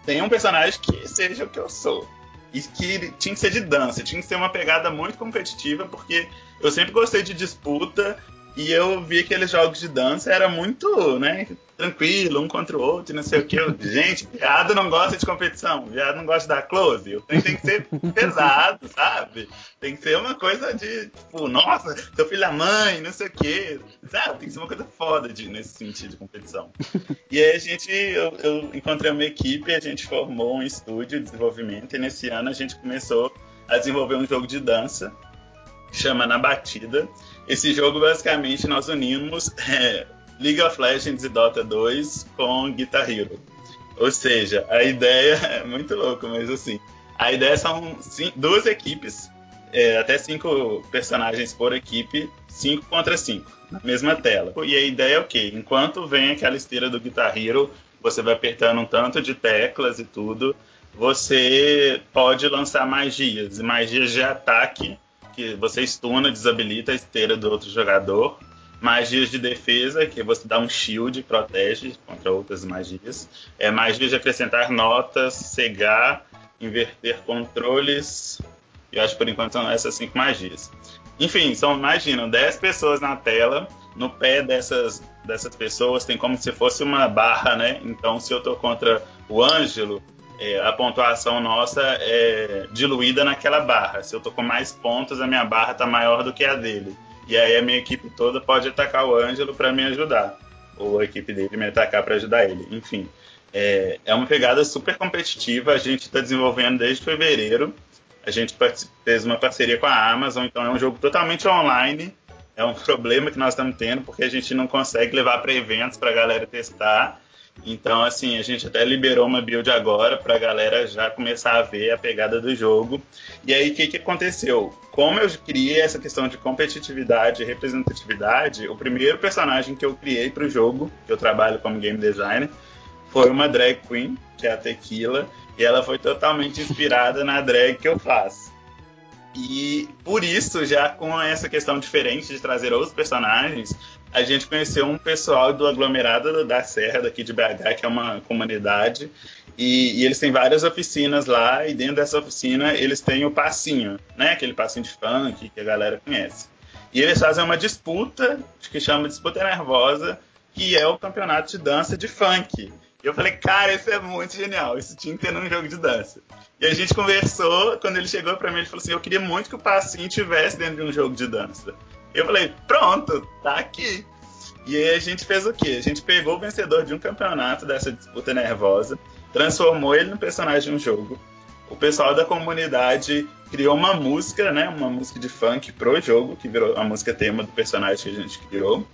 tenha um personagem que seja o que eu sou. E que tinha que ser de dança, tinha que ser uma pegada muito competitiva, porque eu sempre gostei de disputa e eu vi aqueles jogos de dança era muito, né, tranquilo, um contra o outro, não sei o que. Gente, viado não gosta de competição, viado não gosta dar close. O trem tem que ser pesado, sabe? Tem que ser uma coisa de, tipo, nossa, seu filho da mãe, não sei o que, sabe? Tem que ser uma coisa foda de, nesse sentido de competição. E aí a gente, eu, eu encontrei uma equipe, a gente formou um estúdio de desenvolvimento e nesse ano a gente começou a desenvolver um jogo de dança chama Na Batida. Esse jogo, basicamente, nós unimos é, League of Legends e Dota 2 com Guitar Hero. Ou seja, a ideia é muito louco, mas assim, a ideia são cinco, duas equipes, é, até cinco personagens por equipe, cinco contra cinco, na mesma tela. E a ideia é o quê? Enquanto vem aquela esteira do Guitar Hero, você vai apertando um tanto de teclas e tudo, você pode lançar magias, magias de ataque que você stuna, desabilita a esteira do outro jogador. Magias de defesa, que você dá um shield, protege contra outras magias. É magias de acrescentar notas, cegar, inverter controles. Eu acho que por enquanto são essas cinco magias. Enfim, são, imaginam, 10 pessoas na tela. No pé dessas, dessas pessoas tem como se fosse uma barra, né? Então, se eu tô contra o Ângelo, é, a pontuação nossa é diluída naquela barra. Se eu tô com mais pontos, a minha barra tá maior do que a dele. E aí a minha equipe toda pode atacar o Ângelo para me ajudar. Ou a equipe dele me atacar para ajudar ele. Enfim, é, é, uma pegada super competitiva. A gente está desenvolvendo desde fevereiro. A gente fez uma parceria com a Amazon, então é um jogo totalmente online. É um problema que nós estamos tendo porque a gente não consegue levar para eventos para a galera testar. Então, assim, a gente até liberou uma build agora para a galera já começar a ver a pegada do jogo. E aí, o que, que aconteceu? Como eu criei essa questão de competitividade e representatividade, o primeiro personagem que eu criei para o jogo, que eu trabalho como game designer, foi uma drag queen, que é a Tequila, e ela foi totalmente inspirada na drag que eu faço. E por isso, já com essa questão diferente de trazer outros personagens, a gente conheceu um pessoal do aglomerado da Serra, daqui de BH, que é uma comunidade, e, e, eles têm várias oficinas lá, e dentro dessa oficina eles têm o passinho, né? Aquele passinho de funk que a galera conhece. E eles fazem uma disputa, que chama Disputa Nervosa, que é o campeonato de dança de funk. E eu falei, cara, isso é muito genial, isso tinha que ter num jogo de dança. E a gente conversou, quando ele chegou para mim, ele falou assim: Eu queria muito que o passinho tivesse dentro de um jogo de dança. Eu falei, pronto, tá aqui. E aí a gente fez o quê? A gente pegou o vencedor de um campeonato dessa disputa nervosa, transformou ele no personagem de um jogo. O pessoal da comunidade criou uma música, né? Uma música de funk pro jogo, que virou a música tema do personagem que a gente criou.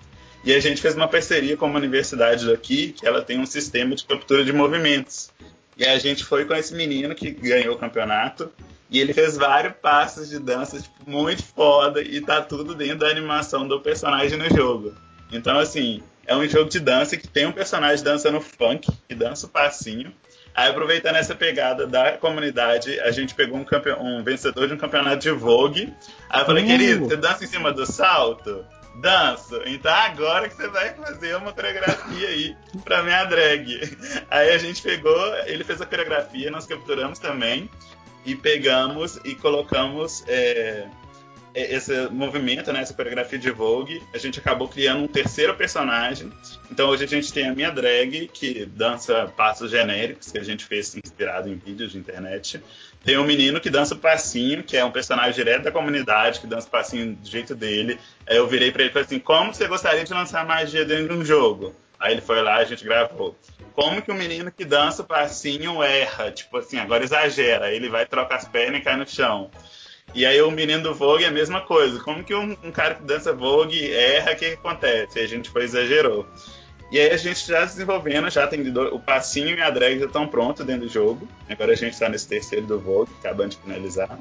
E a gente fez uma parceria com uma universidade daqui, que ela tem um sistema de captura de movimentos. E a gente foi com esse menino que ganhou o campeonato e ele fez vários passos de dança, tipo, muito foda, e tá tudo dentro da animação do personagem no jogo. Então, assim, é um jogo de dança que tem um personagem dançando funk, que dança o passinho. Aí, aproveitando essa pegada da comunidade, a gente pegou um, um vencedor de um campeonato de Vogue. Aí eu falei, uh. querido, você dança em cima do salto? danço. Então agora que você vai fazer uma coreografia aí pra minha drag. Aí a gente pegou, ele fez a coreografia, nós capturamos também e pegamos e colocamos é, é, esse movimento, né, essa coreografia de Vogue. A gente acabou criando um terceiro personagem. Então hoje a gente tem a minha drag, que dança passos genéricos, que a gente fez inspirado em vídeos de internet. Tem um menino que dança passinho, que é um personagem direto da comunidade, que dança passinho do jeito dele. Aí eu virei para ele e falei assim: como você gostaria de lançar magia dentro de um jogo? Aí ele foi lá, a gente gravou. Como que o um menino que dança o passinho erra? Tipo assim, agora exagera. Ele vai trocar as pernas e cai no chão. E aí o menino do Vogue é a mesma coisa. Como que um, um cara que dança Vogue erra, o que, que acontece? E a gente foi exagerou. E aí a gente já desenvolvendo, já tem o passinho e a drag já estão prontos dentro do jogo. Agora a gente está nesse terceiro do Vogue, acabando de finalizar.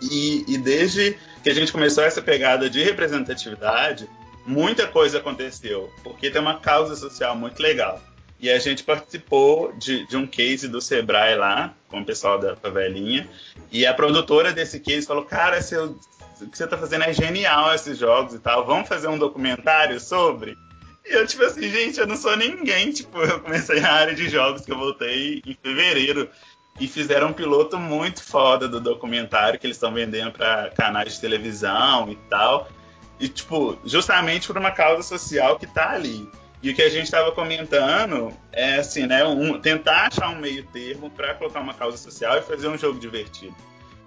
E, e, desde que a gente começou essa pegada de representatividade, muita coisa aconteceu, porque tem uma causa social muito legal. E a gente participou de, de um case do Sebrae lá, com o pessoal da favelinha, e a produtora desse case falou: Cara, seu, o que você está fazendo é genial esses jogos e tal, vamos fazer um documentário sobre? E eu, tipo assim, gente, eu não sou ninguém. Tipo, eu comecei na área de jogos que eu voltei em fevereiro. E fizeram um piloto muito foda do documentário que eles estão vendendo para canais de televisão e tal. E, tipo, justamente por uma causa social que tá ali. E o que a gente estava comentando é assim, né? Um, tentar achar um meio termo para colocar uma causa social e fazer um jogo divertido.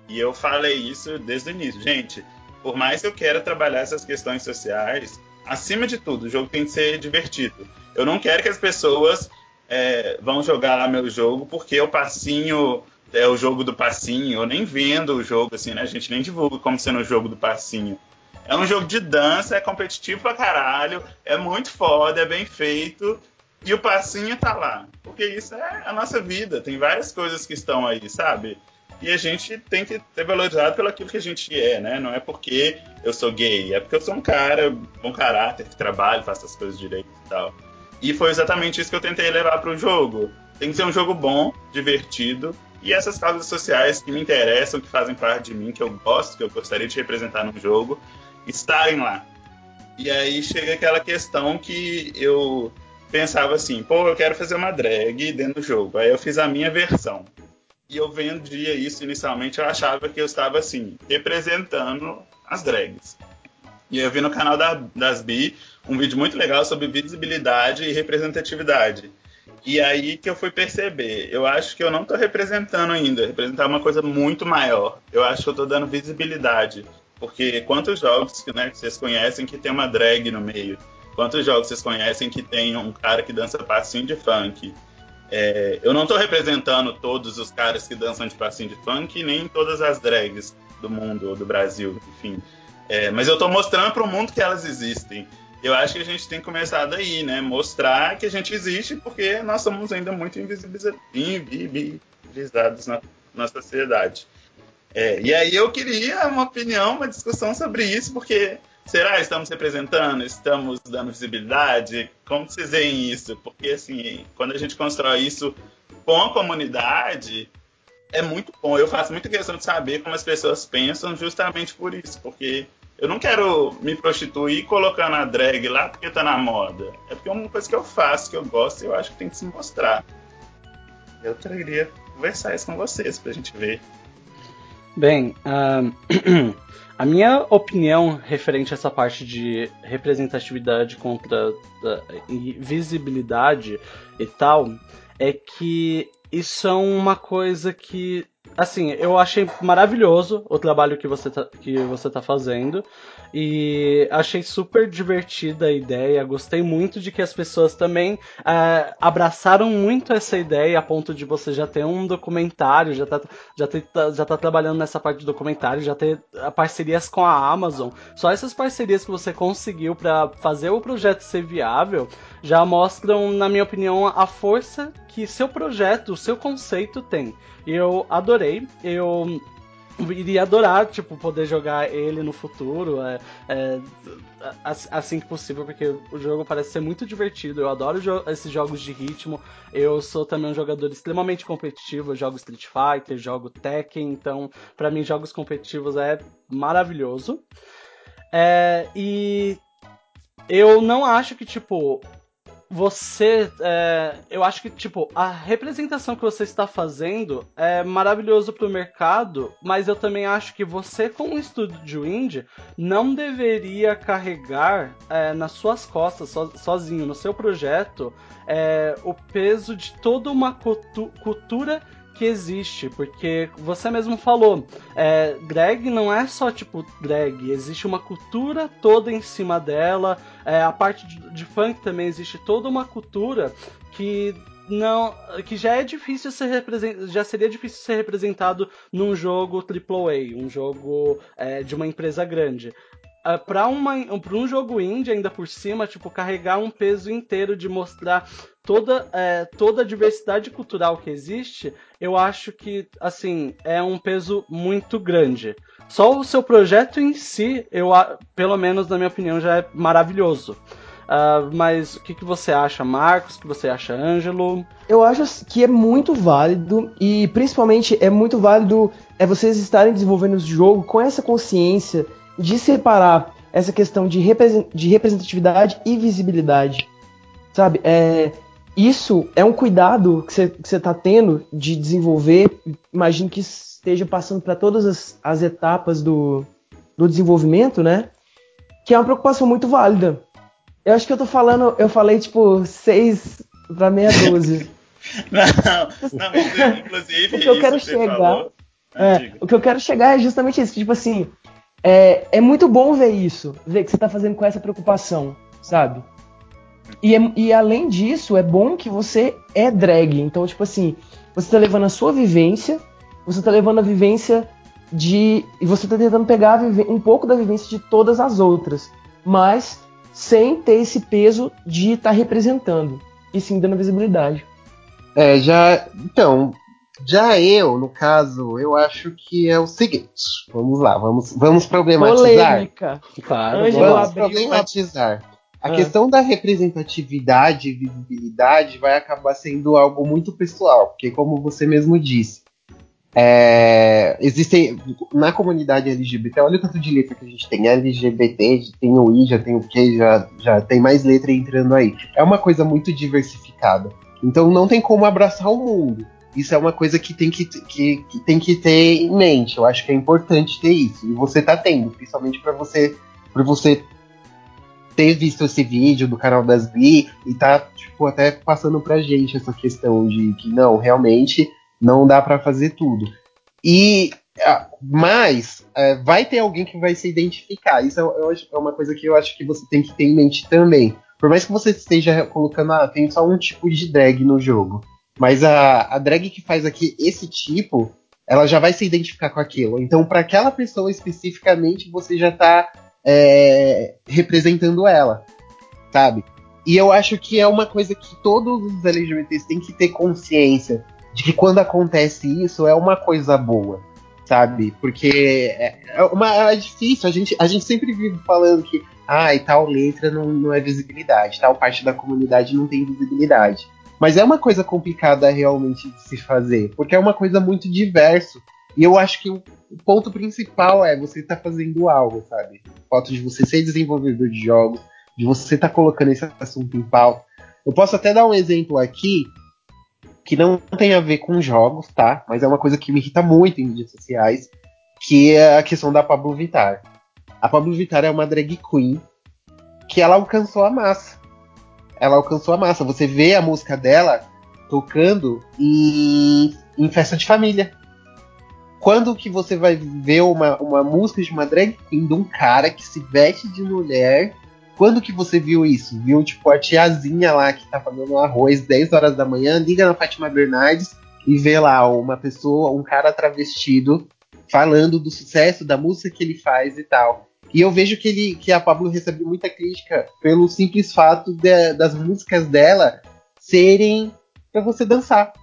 E eu falei isso desde o início. Gente, por mais que eu queira trabalhar essas questões sociais, acima de tudo, o jogo tem que ser divertido. Eu não quero que as pessoas é, vão jogar lá meu jogo porque o passinho é o jogo do passinho. Eu nem vendo o jogo assim, né? A gente nem divulga como sendo o jogo do passinho. É um jogo de dança, é competitivo pra caralho, é muito foda, é bem feito. E o passinho tá lá. Porque isso é a nossa vida. Tem várias coisas que estão aí, sabe? E a gente tem que ser valorizado pelo aquilo que a gente é, né? Não é porque eu sou gay, é porque eu sou um cara, bom caráter, que trabalho, faço as coisas direito e tal. E foi exatamente isso que eu tentei levar para o jogo. Tem que ser um jogo bom, divertido, e essas causas sociais que me interessam, que fazem parte de mim, que eu gosto, que eu gostaria de representar no jogo, estarem lá. E aí chega aquela questão que eu pensava assim, pô, eu quero fazer uma drag dentro do jogo. Aí eu fiz a minha versão e eu vendia isso inicialmente, eu achava que eu estava assim, representando as drags. E eu vi no canal da, das Bi um vídeo muito legal sobre visibilidade e representatividade. E aí que eu fui perceber, eu acho que eu não estou representando ainda, representar uma coisa muito maior. Eu acho que eu estou dando visibilidade. Porque quantos jogos né, que vocês conhecem que tem uma drag no meio? Quantos jogos vocês conhecem que tem um cara que dança passinho de funk? É, eu não estou representando todos os caras que dançam de passinho de funk, nem todas as drags do mundo ou do Brasil, enfim. É, mas eu estou mostrando para o mundo que elas existem. Eu acho que a gente tem que começar daí, né? Mostrar que a gente existe, porque nós somos ainda muito invisibilizados na, na sociedade. É, e aí eu queria uma opinião, uma discussão sobre isso, porque Será estamos representando? Estamos dando visibilidade? Como vocês veem isso? Porque, assim, quando a gente constrói isso com a comunidade, é muito bom. Eu faço muita questão de saber como as pessoas pensam justamente por isso. Porque eu não quero me prostituir colocando a drag lá porque tá na moda. É porque é uma coisa que eu faço, que eu gosto e eu acho que tem que se mostrar. Eu queria conversar isso com vocês pra gente ver. Bem, uh, A minha opinião referente a essa parte de representatividade contra uh, visibilidade e tal é que isso é uma coisa que assim, eu achei maravilhoso o trabalho que você tá, que você tá fazendo. E achei super divertida a ideia. Gostei muito de que as pessoas também é, abraçaram muito essa ideia a ponto de você já ter um documentário, já tá, já, ter, já tá trabalhando nessa parte do documentário, já ter parcerias com a Amazon. Só essas parcerias que você conseguiu para fazer o projeto ser viável já mostram, na minha opinião, a força que seu projeto, o seu conceito tem. Eu adorei. Eu iria adorar, tipo, poder jogar ele no futuro, é, é, assim que possível, porque o jogo parece ser muito divertido. Eu adoro jo esses jogos de ritmo. Eu sou também um jogador extremamente competitivo. Eu jogo Street Fighter, jogo Tekken, então, para mim, jogos competitivos é maravilhoso. É, e eu não acho que, tipo, você. É, eu acho que, tipo, a representação que você está fazendo é maravilhoso para o mercado, mas eu também acho que você, como estúdio indie, não deveria carregar é, nas suas costas, so, sozinho, no seu projeto, é, o peso de toda uma cultu cultura que existe, porque você mesmo falou, é, drag não é só tipo drag, existe uma cultura toda em cima dela, é, a parte de, de funk também existe toda uma cultura que não que já é difícil ser já seria difícil ser representado num jogo AAA, um jogo é, de uma empresa grande. Uh, para um jogo indie ainda por cima, tipo, carregar um peso inteiro de mostrar toda, é, toda a diversidade cultural que existe, eu acho que, assim, é um peso muito grande. Só o seu projeto em si, eu, pelo menos na minha opinião, já é maravilhoso. Uh, mas o que, que você acha, Marcos? O que você acha, Ângelo? Eu acho que é muito válido e principalmente é muito válido é vocês estarem desenvolvendo o jogo com essa consciência de separar essa questão de, de representatividade e visibilidade. Sabe? É, isso é um cuidado que você está tendo de desenvolver. Imagino que esteja passando para todas as, as etapas do, do desenvolvimento, né? Que é uma preocupação muito válida. Eu acho que eu tô falando, eu falei tipo seis para meia dúzia. não, não, inclusive. o que eu quero chegar. Falou, é, o que eu quero chegar é justamente isso. Tipo assim, é, é muito bom ver isso, ver que você está fazendo com essa preocupação, sabe? E, é, e, além disso, é bom que você é drag. Então, tipo assim, você está levando a sua vivência, você está levando a vivência de. E você está tentando pegar um pouco da vivência de todas as outras. Mas sem ter esse peso de estar tá representando. E sim dando visibilidade. É, já. Então, já eu, no caso, eu acho que é o seguinte. Vamos lá, vamos, vamos problematizar. Polêmica. Claro, vamos problematizar. A ah. questão da representatividade e visibilidade vai acabar sendo algo muito pessoal, porque como você mesmo disse, é, existem na comunidade LGBT, olha o tanto de letra que a gente tem, LGBT, tem o I, já tem o Q, já, já tem mais letra entrando aí. É uma coisa muito diversificada. Então não tem como abraçar o mundo. Isso é uma coisa que tem que, que, que tem que ter em mente. Eu acho que é importante ter isso. E você tá tendo, principalmente para você, para você ter visto esse vídeo do canal das Bi e tá tipo até passando pra gente essa questão de que não, realmente não dá para fazer tudo. E ah, mas é, vai ter alguém que vai se identificar. Isso é, é, uma coisa que eu acho que você tem que ter em mente também. Por mais que você esteja colocando, ah, tem só um tipo de drag no jogo. Mas a, a drag que faz aqui esse tipo, ela já vai se identificar com aquilo. Então, para aquela pessoa especificamente, você já tá é, representando ela, sabe? E eu acho que é uma coisa que todos os LGBTs têm que ter consciência de que quando acontece isso é uma coisa boa, sabe? Porque é, é, uma, é difícil, a gente, a gente sempre vive falando que ah, e tal letra não, não é visibilidade, tal parte da comunidade não tem visibilidade. Mas é uma coisa complicada realmente de se fazer, porque é uma coisa muito diverso. E eu acho que o ponto principal é você estar tá fazendo algo, sabe? O fato de você ser desenvolvedor de jogos, de você estar tá colocando esse assunto em pauta. Eu posso até dar um exemplo aqui que não tem a ver com jogos, tá? Mas é uma coisa que me irrita muito em mídias sociais, que é a questão da Pablo Vittar. A Pablo Vittar é uma drag queen que ela alcançou a massa ela alcançou a massa. Você vê a música dela tocando em, em festa de família. Quando que você vai ver uma, uma música de uma drag queen de um cara que se veste de mulher? Quando que você viu isso? Viu, tipo, a tiazinha lá que tá fazendo arroz 10 horas da manhã, liga na Fátima Bernardes e vê lá uma pessoa, um cara travestido, falando do sucesso da música que ele faz e tal. E eu vejo que, ele, que a Pablo recebeu muita crítica pelo simples fato de, das músicas dela serem para você dançar.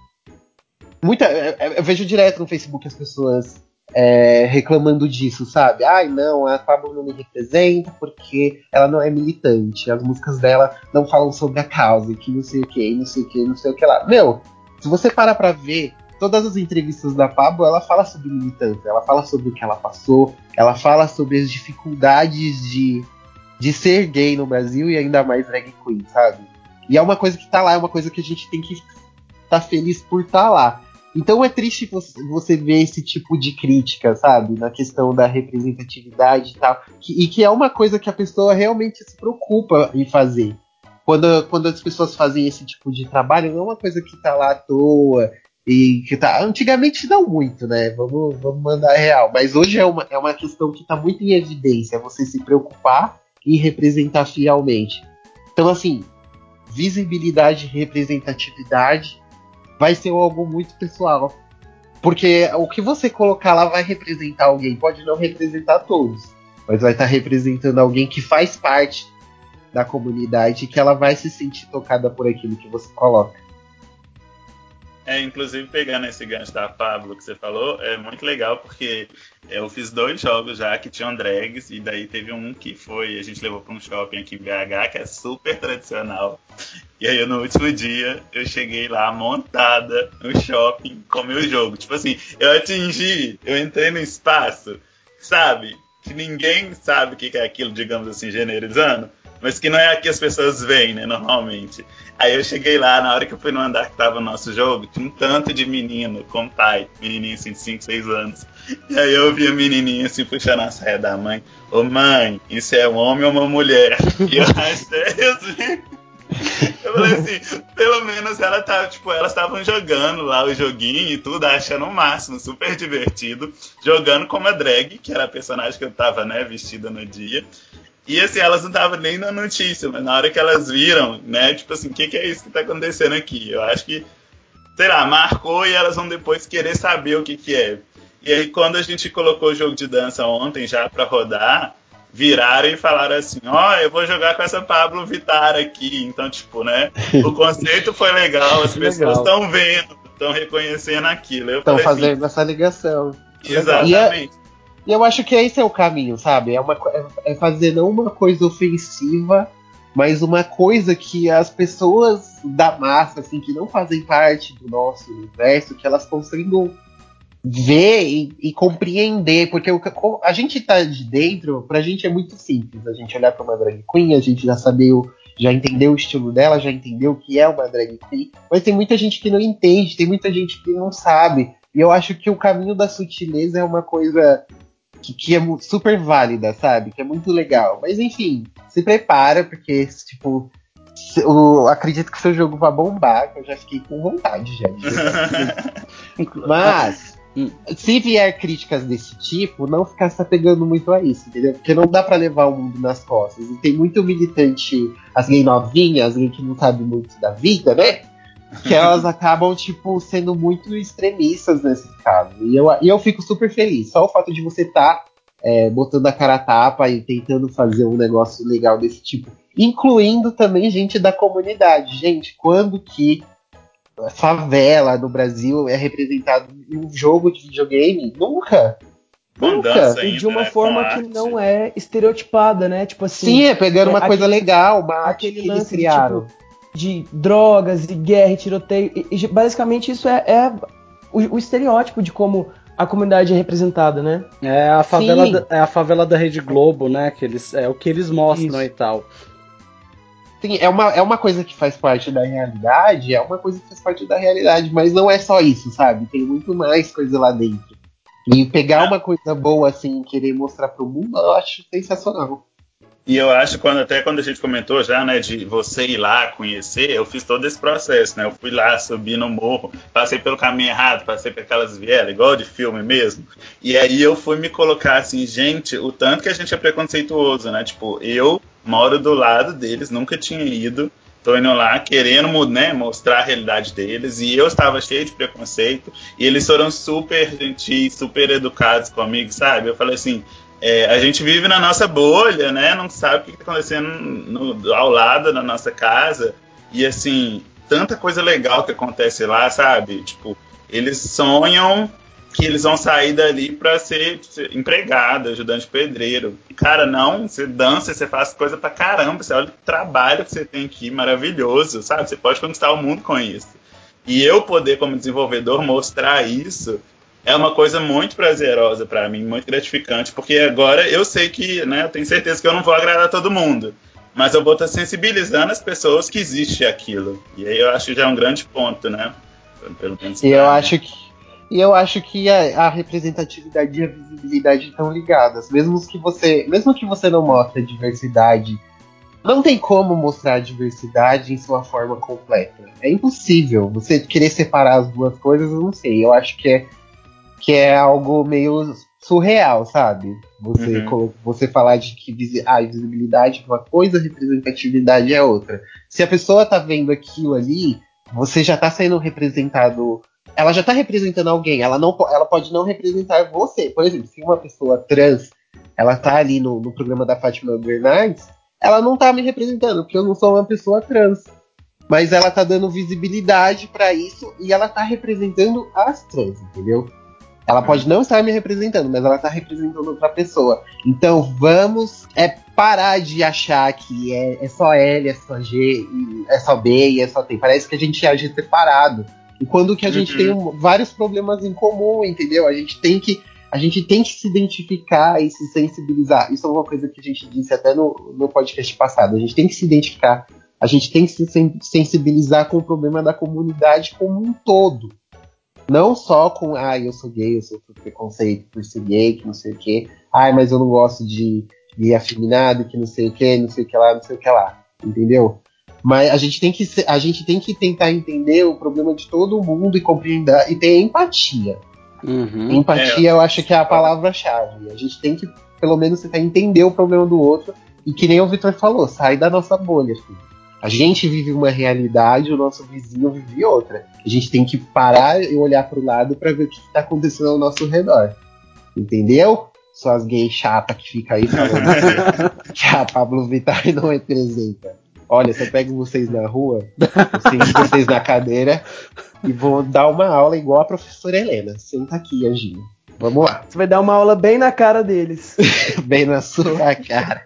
Muita, eu vejo direto no Facebook as pessoas é, reclamando disso, sabe? Ai, não, a Pablo não me representa porque ela não é militante. As músicas dela não falam sobre a causa, e que não sei o que, não sei o que, não sei o que lá. Meu, se você parar pra ver todas as entrevistas da Pablo, ela fala sobre militância, ela fala sobre o que ela passou, ela fala sobre as dificuldades de, de ser gay no Brasil e ainda mais drag queen, sabe? E é uma coisa que tá lá, é uma coisa que a gente tem que estar tá feliz por estar tá lá. Então é triste você ver esse tipo de crítica, sabe? Na questão da representatividade e tal. E que é uma coisa que a pessoa realmente se preocupa em fazer. Quando, quando as pessoas fazem esse tipo de trabalho, não é uma coisa que tá lá à toa. E que tá. Antigamente não muito, né? Vamos, vamos mandar real. Mas hoje é uma, é uma questão que tá muito em evidência. Você se preocupar e representar fielmente. Então, assim, visibilidade e representatividade vai ser algo muito pessoal. Porque o que você colocar lá vai representar alguém, pode não representar todos, mas vai estar tá representando alguém que faz parte da comunidade e que ela vai se sentir tocada por aquilo que você coloca. É, inclusive pegando esse gancho da Pablo que você falou, é muito legal porque eu fiz dois jogos já que tinham drags e daí teve um que foi, a gente levou para um shopping aqui em BH que é super tradicional. E aí no último dia eu cheguei lá montada no shopping com meu jogo. Tipo assim, eu atingi, eu entrei no espaço, sabe? Que ninguém sabe o que é aquilo, digamos assim, generalizando mas que não é aqui as pessoas veem, né, normalmente. Aí eu cheguei lá, na hora que eu fui no andar que tava o nosso jogo, tinha um tanto de menino com pai, menininho assim de 5, 6 anos. E aí eu vi a menininha assim puxando a saia da mãe. Ô mãe, isso é um homem ou uma mulher? E eu achei assim. Eu falei assim, pelo menos ela tá, tipo, elas estavam jogando lá o joguinho e tudo, achando o máximo, super divertido, jogando como a drag, que era a personagem que eu tava, né, vestida no dia. E assim, elas não estavam nem na notícia, mas na hora que elas viram, né, tipo assim, o que, que é isso que tá acontecendo aqui? Eu acho que, sei lá, marcou e elas vão depois querer saber o que, que é. E aí, quando a gente colocou o jogo de dança ontem já para rodar, viraram e falaram assim: Ó, oh, eu vou jogar com essa Pablo Vittar aqui. Então, tipo, né? O conceito foi legal, as pessoas estão vendo, estão reconhecendo aquilo. Estão assim, fazendo assim, essa ligação. Exatamente. E eu acho que esse é o caminho, sabe? É, uma, é fazer não uma coisa ofensiva, mas uma coisa que as pessoas da massa, assim, que não fazem parte do nosso universo, que elas consigam ver e, e compreender, porque o, a gente tá de dentro, pra gente é muito simples. A gente olhar pra uma drag queen, a gente já saber o, já entendeu o estilo dela, já entendeu o que é uma drag queen, mas tem muita gente que não entende, tem muita gente que não sabe. E eu acho que o caminho da sutileza é uma coisa que, que é super válida, sabe? Que é muito legal. Mas enfim, se prepara, porque, tipo, eu acredito que seu jogo vai bombar, que eu já fiquei com vontade já. Mas, se vier críticas desse tipo, não ficar se apegando muito a isso, entendeu? Porque não dá para levar o mundo nas costas. E tem muito militante, as gay novinhas, as gay que não sabe muito da vida, né? Que elas acabam, tipo, sendo muito extremistas nesse caso. E eu, e eu fico super feliz. Só o fato de você estar tá, é, botando a cara a tapa e tentando fazer um negócio legal desse tipo. Incluindo também gente da comunidade. Gente, quando que favela no Brasil é representado em um jogo de videogame? Nunca! Nunca! e de uma né, forma que não é estereotipada, né? Tipo assim. Sim, é pegando é, uma coisa legal, uma aquele que eles criaram. tipo, de drogas e guerra e tiroteio. E, e basicamente isso é, é o, o, estereótipo de como a comunidade é representada, né? É a favela, da, é a favela da Rede Globo, né? Que eles, é o que eles mostram isso. e tal. Sim, é uma, é uma coisa que faz parte da realidade, é uma coisa que faz parte da realidade, mas não é só isso, sabe? Tem muito mais coisa lá dentro. E pegar uma coisa boa assim, querer mostrar pro mundo, eu acho sensacional. E eu acho quando até quando a gente comentou já, né, de você ir lá conhecer, eu fiz todo esse processo, né? Eu fui lá, subi no morro, passei pelo caminho errado, passei por aquelas vielas, igual de filme mesmo. E aí eu fui me colocar assim, gente, o tanto que a gente é preconceituoso, né? Tipo, eu moro do lado deles, nunca tinha ido. Tô indo lá querendo né, mostrar a realidade deles e eu estava cheio de preconceito e eles foram super gentis, super educados comigo, sabe? Eu falei assim, é, a gente vive na nossa bolha, né? Não sabe o que está acontecendo no, ao lado da nossa casa. E assim, tanta coisa legal que acontece lá, sabe? Tipo, eles sonham que eles vão sair dali para ser, ser empregado, ajudante pedreiro. Cara, não, você dança, você faz coisa pra caramba, você olha o trabalho que você tem aqui, maravilhoso, sabe? Você pode conquistar o mundo com isso. E eu poder, como desenvolvedor, mostrar isso é uma coisa muito prazerosa para mim, muito gratificante, porque agora eu sei que, né, eu tenho certeza que eu não vou agradar todo mundo, mas eu vou estar sensibilizando as pessoas que existe aquilo. E aí eu acho que já é um grande ponto, né? Pelo menos. E eu mim. acho que e eu acho que a, a, representatividade e a visibilidade estão ligadas. Mesmo que você, mesmo que você não mostre a diversidade, não tem como mostrar a diversidade em sua forma completa. É impossível. Você querer separar as duas coisas, eu não sei. Eu acho que é que é algo meio surreal, sabe? Você, uhum. você falar de que a visibilidade é uma coisa, representatividade é outra. Se a pessoa tá vendo aquilo ali, você já tá sendo representado. Ela já tá representando alguém, ela, não, ela pode não representar você. Por exemplo, se uma pessoa trans ela tá ali no, no programa da Fátima Bernardes, ela não tá me representando, porque eu não sou uma pessoa trans. Mas ela tá dando visibilidade para isso e ela tá representando as trans, entendeu? Ela pode não estar me representando, mas ela está representando outra pessoa. Então vamos é parar de achar que é, é só L, é só G, é só B e é só T. Parece que a gente age separado. E quando que a uhum. gente tem um, vários problemas em comum, entendeu? A gente tem que a gente tem que se identificar e se sensibilizar. Isso é uma coisa que a gente disse até no, no podcast passado. A gente tem que se identificar, a gente tem que se sensibilizar com o problema da comunidade como um todo. Não só com, ah, eu sou gay, eu sou preconceito por ser gay, que não sei o quê. Ai, mas eu não gosto de gay afeminado, que não sei o quê, não sei o que lá, não sei o que lá. Entendeu? Mas a gente tem que, a gente tem que tentar entender o problema de todo mundo e compreender e ter empatia. Uhum. Empatia, é. eu acho que é a palavra-chave. A gente tem que, pelo menos, tentar entender o problema do outro. E que nem o Vitor falou, sai da nossa bolha, filho. A gente vive uma realidade, o nosso vizinho vive outra. A gente tem que parar e olhar para o lado para ver o que está acontecendo ao nosso redor. Entendeu? Suas gays chata que fica aí falando que a Pablo Vittar não representa. Olha, se eu pego vocês na rua, eu sento vocês na cadeira e vou dar uma aula igual a professora Helena. Senta aqui, Anginho. Vamos lá. Você vai dar uma aula bem na cara deles. bem na sua cara.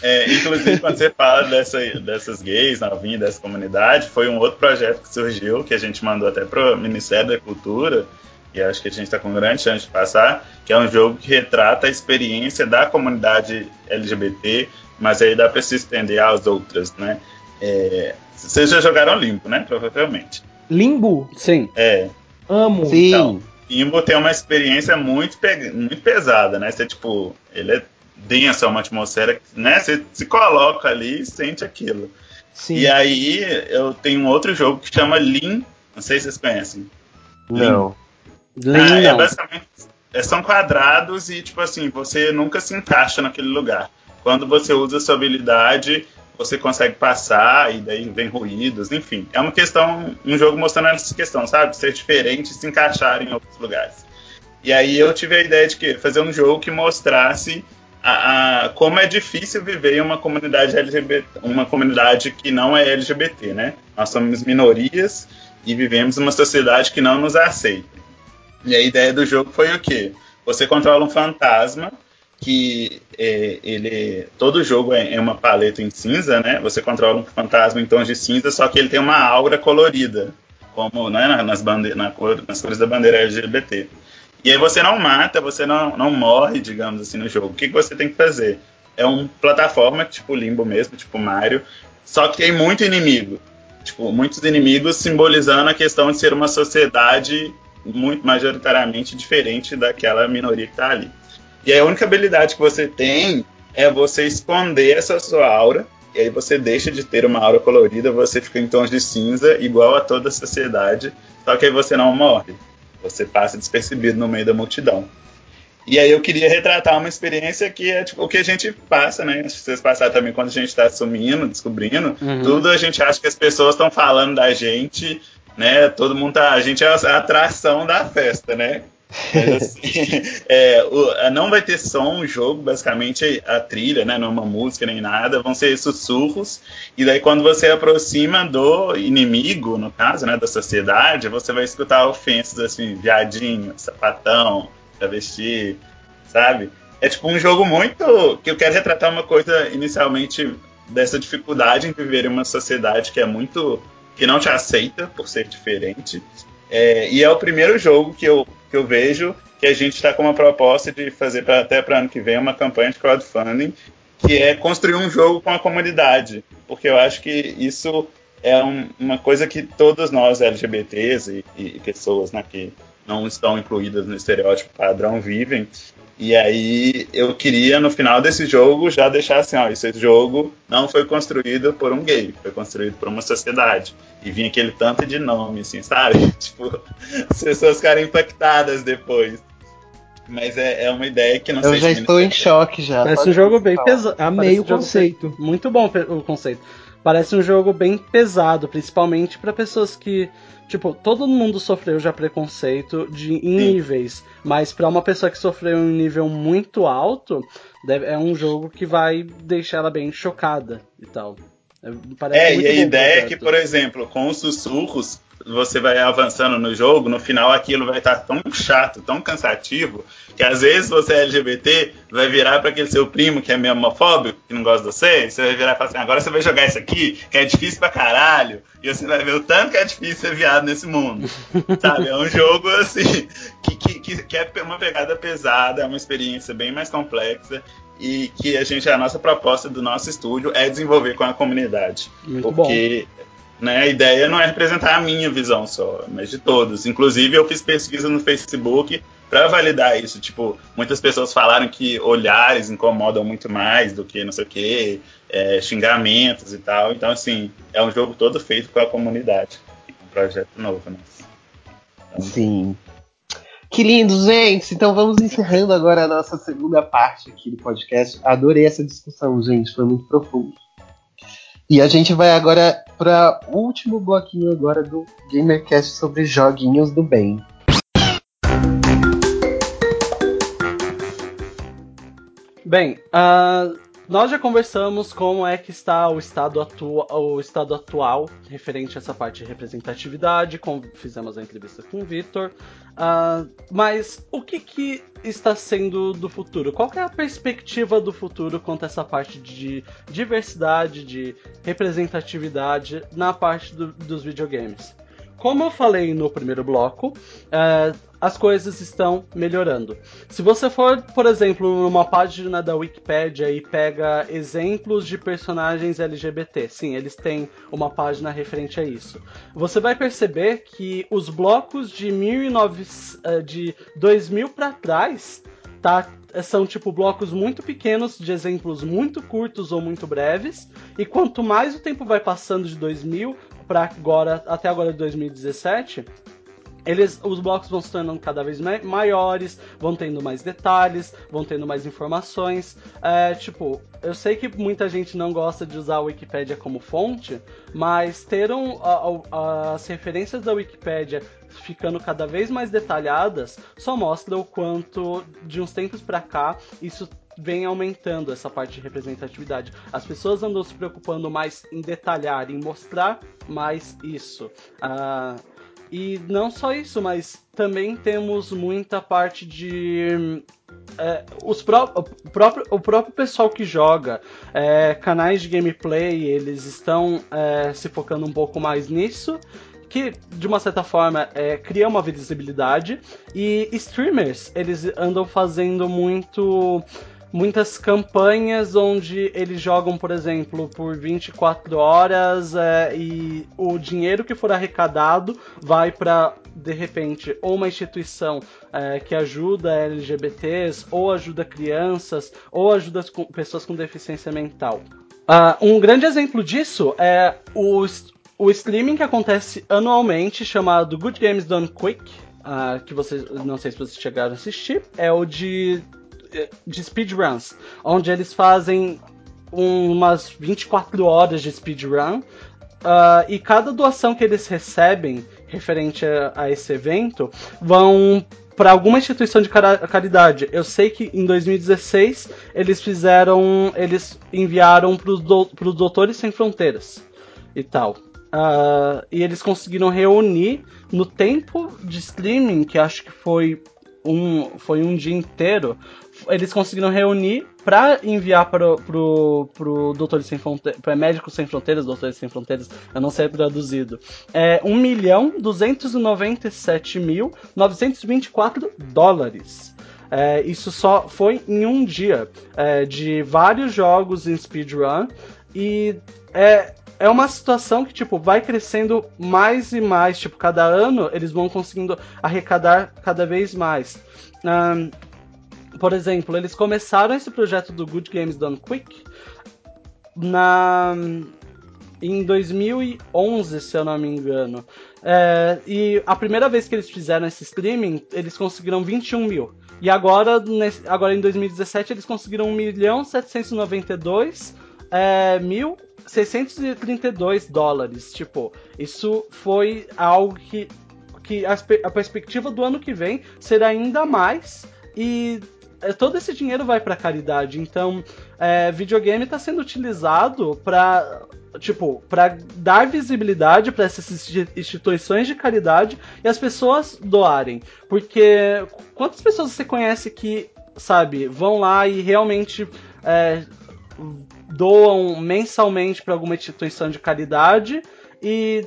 É, inclusive, quando você fala dessa, dessas gays novinhas, dessa comunidade, foi um outro projeto que surgiu, que a gente mandou até para o Ministério da Cultura, e acho que a gente está com grande chance de passar, que é um jogo que retrata a experiência da comunidade LGBT, mas aí dá para se estender às outras, né? É, vocês já jogaram Limbo, né? Provavelmente. Limbo? Sim. É. Amo. Sim. Então, Limbo tem uma experiência muito, muito pesada, né? Você, tipo, ele é denso, é uma atmosfera, né? Você se coloca ali e sente aquilo. Sim. E aí eu tenho um outro jogo que chama Lean, não sei se vocês conhecem. Não. Lean, ah, é basicamente é, são quadrados e tipo assim, você nunca se encaixa naquele lugar. Quando você usa sua habilidade, você consegue passar e daí vem ruídos, enfim. É uma questão, um jogo mostrando essa questão, sabe? Ser diferente se encaixar em outros lugares. E aí eu tive a ideia de que fazer um jogo que mostrasse a, a, como é difícil viver em uma comunidade LGBT, uma comunidade que não é LGBT, né? Nós somos minorias e vivemos uma sociedade que não nos aceita. E a ideia do jogo foi o quê? Você controla um fantasma que é, ele todo jogo é, é, uma paleta em cinza, né? Você controla um fantasma em tons de cinza, só que ele tem uma aura colorida, como né, nas, na cor, nas cores da bandeira LGBT. E aí você não mata, você não, não morre, digamos assim, no jogo. O que, que você tem que fazer? É uma plataforma tipo Limbo mesmo, tipo Mario, só que tem muito inimigo. Tipo, muitos inimigos simbolizando a questão de ser uma sociedade muito majoritariamente diferente daquela minoria que está ali. E a única habilidade que você tem é você esconder essa sua aura. E aí você deixa de ter uma aura colorida, você fica em tons de cinza, igual a toda a sociedade, só que aí você não morre. Você passa despercebido no meio da multidão. E aí eu queria retratar uma experiência que é tipo, o que a gente passa, né? Vocês passaram também quando a gente está sumindo, descobrindo. Uhum. Tudo a gente acha que as pessoas estão falando da gente, né? Todo mundo tá. A gente é a atração da festa, né? Assim, é, o, não vai ter som, o jogo, basicamente a trilha, né? Não é uma música nem nada, vão ser sussurros. E daí, quando você aproxima do inimigo, no caso, né? Da sociedade, você vai escutar ofensas assim, viadinho, sapatão, travesti, sabe? É tipo um jogo muito. que eu quero retratar uma coisa inicialmente dessa dificuldade em viver em uma sociedade que é muito. que não te aceita por ser diferente É, e é o primeiro jogo que eu, que eu vejo que a gente está com uma proposta de fazer pra, até para ano que vem uma campanha de crowdfunding que é construir um jogo com a comunidade, porque eu acho que isso é um, uma coisa que todos nós LGBTs e, e pessoas né, que não estão incluídas no estereótipo padrão vivem. E aí eu queria no final desse jogo já deixar assim, ó, esse jogo não foi construído por um gay, foi construído por uma sociedade. E vinha aquele tanto de nome, assim, sabe? tipo, as pessoas ficarem impactadas depois. Mas é, é uma ideia que não Eu sei já se estou em choque já. Parece Pode um jogo bem pesado. Amei o conceito. Muito bom o conceito. Parece um jogo bem pesado, principalmente pra pessoas que. Tipo, todo mundo sofreu já preconceito de, em níveis, mas pra uma pessoa que sofreu em um nível muito alto, deve- é um jogo que vai deixar ela bem chocada e tal. É, parece É, e a ideia é que, por exemplo, com os sussurros, você vai avançando no jogo, no final aquilo vai estar tão chato, tão cansativo, que às vezes você é LGBT, vai virar para aquele seu primo que é meio homofóbico, que não gosta de você, e você vai virar e falar assim: agora você vai jogar isso aqui, que é difícil pra caralho, e você vai ver o tanto que é difícil ser viado nesse mundo. Sabe? É um jogo assim, que, que, que, que é uma pegada pesada, é uma experiência bem mais complexa. E que a gente, a nossa proposta do nosso estúdio é desenvolver com a comunidade. Muito bom. Né, a ideia não é representar a minha visão só, mas de todos. Inclusive, eu fiz pesquisa no Facebook para validar isso. Tipo, muitas pessoas falaram que olhares incomodam muito mais do que não sei o que, xingamentos e tal. Então, assim, é um jogo todo feito com a comunidade. Um projeto novo, né? Sim. Que lindo, gente! Então vamos encerrando agora a nossa segunda parte aqui do podcast. Adorei essa discussão, gente. Foi muito profundo. E a gente vai agora para o último bloquinho agora do GamerCast sobre joguinhos do bem. Bem, ah, nós já conversamos como é que está o estado, atua o estado atual referente a essa parte de representatividade, com- fizemos a entrevista com o Vitor, ah, mas o que, que está sendo do futuro? Qual é a perspectiva do futuro quanto a essa parte de diversidade, de representatividade na parte do- dos videogames? Como eu falei no primeiro bloco, eh, as coisas estão melhorando. Se você for, por exemplo, numa página da Wikipédia e pega exemplos de personagens LGBT, sim, eles têm uma página referente a isso. Você vai perceber que os blocos de 1900, eh, de 2000 para trás tá, são tipo blocos muito pequenos de exemplos muito curtos ou muito breves, e quanto mais o tempo vai passando de 2000 para agora até agora de 2017, eles, os blocos vão se tornando cada vez ma- maiores, vão tendo mais detalhes, vão tendo mais informações. É, tipo, eu sei que muita gente não gosta de usar a Wikipédia como fonte, mas ter um, a- a- as referências da Wikipédia ficando cada vez mais detalhadas só mostra o quanto de uns tempos pra cá isso vem aumentando essa parte de representatividade. As pessoas andam se preocupando mais em detalhar, em mostrar mais isso. Ah, e não só isso, mas também temos muita parte de. é, os pró o, próprio, o próprio pessoal que joga, é, canais de gameplay, eles estão é, se focando um pouco mais nisso. Que, de uma certa forma, é, cria uma visibilidade. E streamers, eles andam fazendo muito muitas campanhas onde eles jogam, por exemplo, por 24 horas é, e o dinheiro que for arrecadado vai para de repente ou uma instituição é, que ajuda LGBTs ou ajuda crianças ou ajuda com, pessoas com deficiência mental. Uh, um grande exemplo disso é o, o streaming que acontece anualmente chamado Good Games Done Quick, uh, que vocês não sei se vocês chegaram a assistir, é o de de speedruns, onde eles fazem um, umas 24 horas de speedrun. Uh, e cada doação que eles recebem referente a, a esse evento vão para alguma instituição de caridade. Eu sei que em 2016 eles fizeram, eles enviaram para os do, Doutores Sem Fronteiras e tal. Uh, e eles conseguiram reunir no tempo de streaming, que acho que foi um, foi um dia inteiro. Eles conseguiram reunir para enviar para pro, pro Doutores Sem Fronteiras, para Médicos Sem Fronteiras, Doutores Sem Fronteiras, eu não sei traduzido, é 1 milhão 297 mil 924 dólares. É, isso só foi em um dia é, de vários jogos em speedrun e é, é uma situação que, tipo, vai crescendo mais e mais. Tipo, cada ano eles vão conseguindo arrecadar cada vez mais. Um, por exemplo, eles começaram esse projeto do Good Games Done Quick na em 2011, se eu não me engano. É, e a primeira vez que eles fizeram esse streaming, eles conseguiram 21 mil. E agora, nesse, agora em 2017, eles conseguiram 1 milhão 792 é, mil 632 dólares. Tipo, isso foi algo que, que a, a perspectiva do ano que vem será ainda mais. E todo esse dinheiro vai para caridade. Então, é, videogame está sendo utilizado para tipo, para dar visibilidade para essas instituições de caridade e as pessoas doarem. Porque quantas pessoas você conhece que, sabe, vão lá e realmente é, doam mensalmente para alguma instituição de caridade e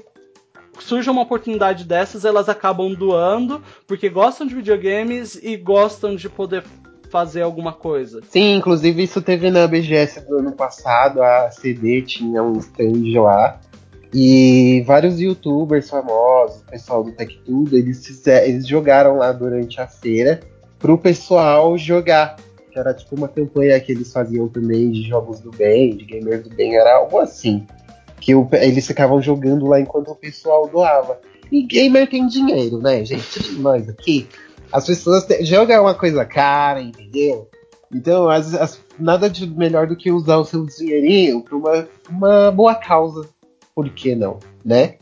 surge uma oportunidade dessas, elas acabam doando porque gostam de videogames e gostam de poder fazer alguma coisa. Sim, inclusive isso teve na BGS do ano passado, a CD tinha um stand lá. E vários youtubers famosos, pessoal do Tech Tudo, eles, fizeram, eles jogaram lá durante a feira pro pessoal jogar que era tipo uma campanha que eles faziam também de jogos do bem, de gamers do bem, era algo assim. Que o, eles ficavam jogando lá enquanto o pessoal doava. E gamer tem dinheiro, né, gente? Nós aqui. As pessoas te, jogar é uma coisa cara, entendeu? Então, as, as, nada de melhor do que usar o seu dinheirinho para uma, uma boa causa. Por que não, né?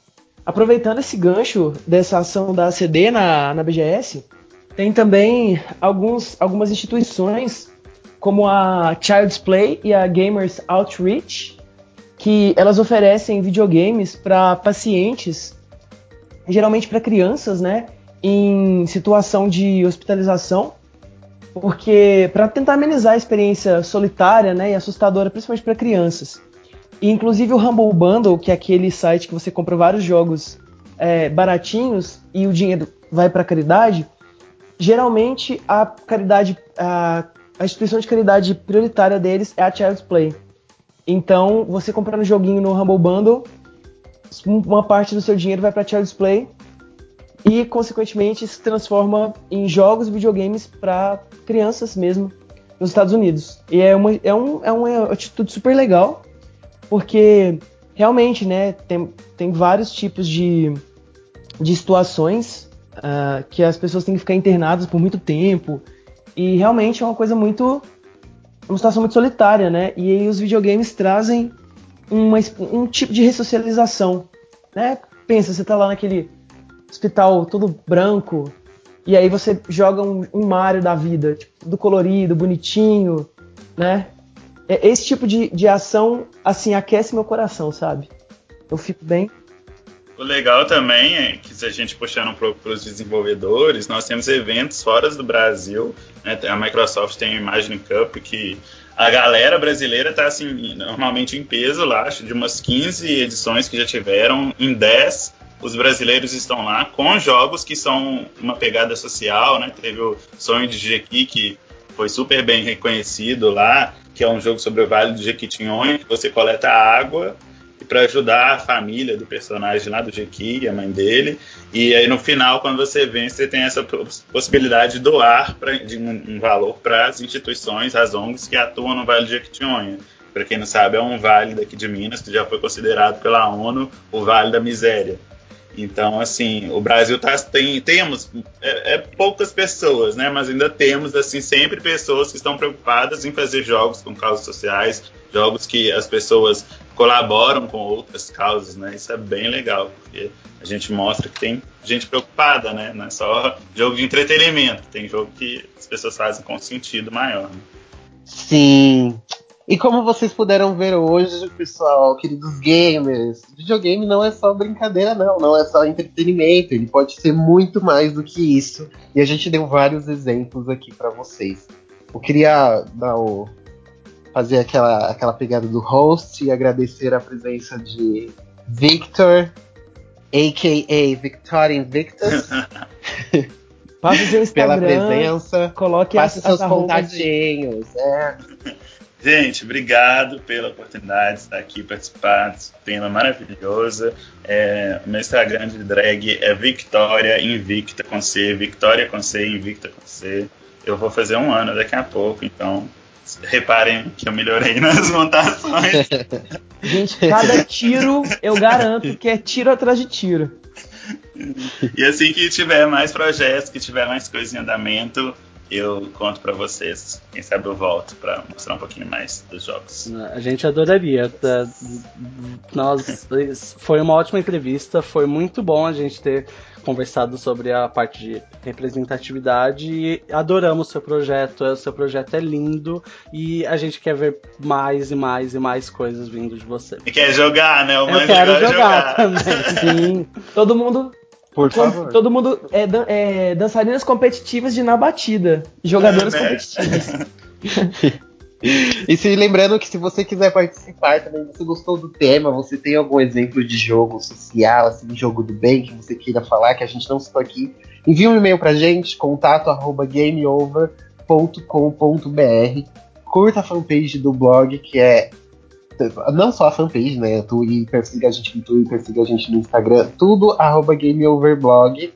Aproveitando esse gancho dessa ação da ACD na, na BGS, tem também alguns, algumas instituições, como a Child's Play e a Gamers Outreach, que elas oferecem videogames para pacientes, geralmente para crianças, né, em situação de hospitalização, porque para tentar amenizar a experiência solitária, né, e assustadora, principalmente para crianças. E, inclusive o Humble Bundle, que é aquele site que você compra vários jogos é, baratinhos e o dinheiro vai para caridade, geralmente a caridade, a, a, instituição de caridade prioritária deles é a Child's Play. Então, você comprando um joguinho no Humble Bundle, uma parte do seu dinheiro vai para Child's Play e, consequentemente, se transforma em jogos e videogames para crianças mesmo nos Estados Unidos. E é uma, é, um, é uma atitude super legal, porque realmente, né, tem, tem vários tipos de, de situações uh, que as pessoas têm que ficar internadas por muito tempo. E realmente é uma coisa muito. uma situação muito solitária, né? E aí os videogames trazem uma, um tipo de ressocialização. Né? Pensa, você tá lá naquele hospital todo branco, e aí você joga um, um Mario da vida, tipo, tudo colorido, bonitinho, né? É, esse tipo de, de ação, assim, aquece meu coração, sabe? Eu fico bem o legal também é que se a gente puxando para os desenvolvedores, nós temos eventos fora do Brasil. Né? A Microsoft tem o Imagine Cup que a galera brasileira está assim, normalmente em peso lá, acho de umas 15 edições que já tiveram, em 10 os brasileiros estão lá com jogos que são uma pegada social, né? Teve o Sonho de Jequi, que foi super bem reconhecido lá, que é um jogo sobre o Vale do Jequitinhonha, que você coleta água para ajudar a família do personagem lá do Jequi, a mãe dele. E aí no final, quando você vence, você tem essa possibilidade de doar pra, de um, um valor para as instituições, as ONGs que atuam no Vale do Jequitinhonha. Para quem não sabe, é um vale daqui de Minas que já foi considerado pela ONU o Vale da Miséria. Então, assim, o Brasil tá, tem, temos é, é, poucas pessoas, né? Mas ainda temos, assim, sempre pessoas que estão preocupadas em fazer jogos com causas sociais, jogos que as pessoas colaboram com outras causas, né? Isso é bem legal, porque a gente mostra que tem gente preocupada, né? Não é só jogo de entretenimento, tem jogo que as pessoas fazem com sentido maior. Né? Sim. E como vocês puderam ver hoje, pessoal, queridos gamers, videogame não é só brincadeira, não, não é só entretenimento, ele pode ser muito mais do que isso. E a gente deu vários exemplos aqui para vocês. Eu queria dar o, fazer aquela, aquela pegada do host e agradecer a presença de Victor, a.k.a. Victor Invictus. Passa seu Instagram, pela presença. Coloque Passe as, seus contatinhos. É. Gente, obrigado pela oportunidade de estar aqui participar desse tema maravilhoso. É, meu Instagram de drag é Victoria Invicta com C, Victoria com C, Invicta com C. Eu vou fazer um ano daqui a pouco, então reparem que eu melhorei nas montações. Gente, cada tiro eu garanto que é tiro atrás de tiro. E assim que tiver mais projetos, que tiver mais coisas em andamento, eu conto pra vocês. Quem sabe eu volto pra mostrar um pouquinho mais dos jogos. A gente adoraria. tá? Nós, foi uma ótima entrevista, foi muito bom a gente ter conversado sobre a parte de representatividade e adoramos o seu projeto. O seu projeto é lindo e a gente quer ver mais e mais e mais coisas vindo de você. E quer jogar, né? O Eu quero de jogar também. Sim. Todo mundo. Por favor. Todo mundo é, dan- é dançarinas competitivas de na batida. Jogadoras É, né? competitivas. E se lembrando que se você quiser participar também, você gostou do tema, você tem algum exemplo de jogo social, assim, jogo do bem que você queira falar, que a gente não citou aqui, envie um e-mail pra gente, contato arroba gameover.com.br. Curta a fanpage do blog, que é não só a fanpage, né? Twitter, siga a gente no Twitter, siga a gente no Instagram, tudo arroba gameoverblog.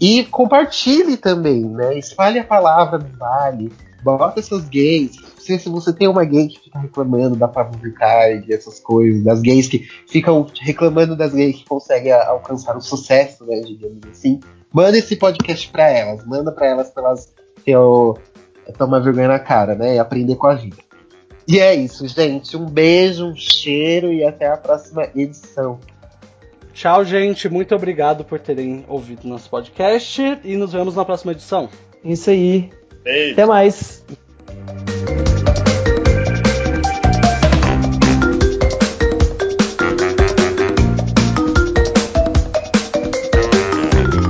E compartilhe também, né? Espalhe a palavra do Vale. Bota seus gays. Se, se você tem uma gay que fica reclamando da Pablo Ricard, essas coisas, das gays que ficam reclamando das gays que conseguem a- alcançar o sucesso, né? Digamos assim. Manda esse podcast pra elas. Manda pra elas pra elas ter o, tomar vergonha na cara, né? E aprender com a vida. E é isso, gente. Um beijo, um cheiro e até a próxima edição. Tchau, gente. Muito obrigado por terem ouvido nosso podcast e nos vemos na próxima edição. Isso aí. Beijo. Até mais.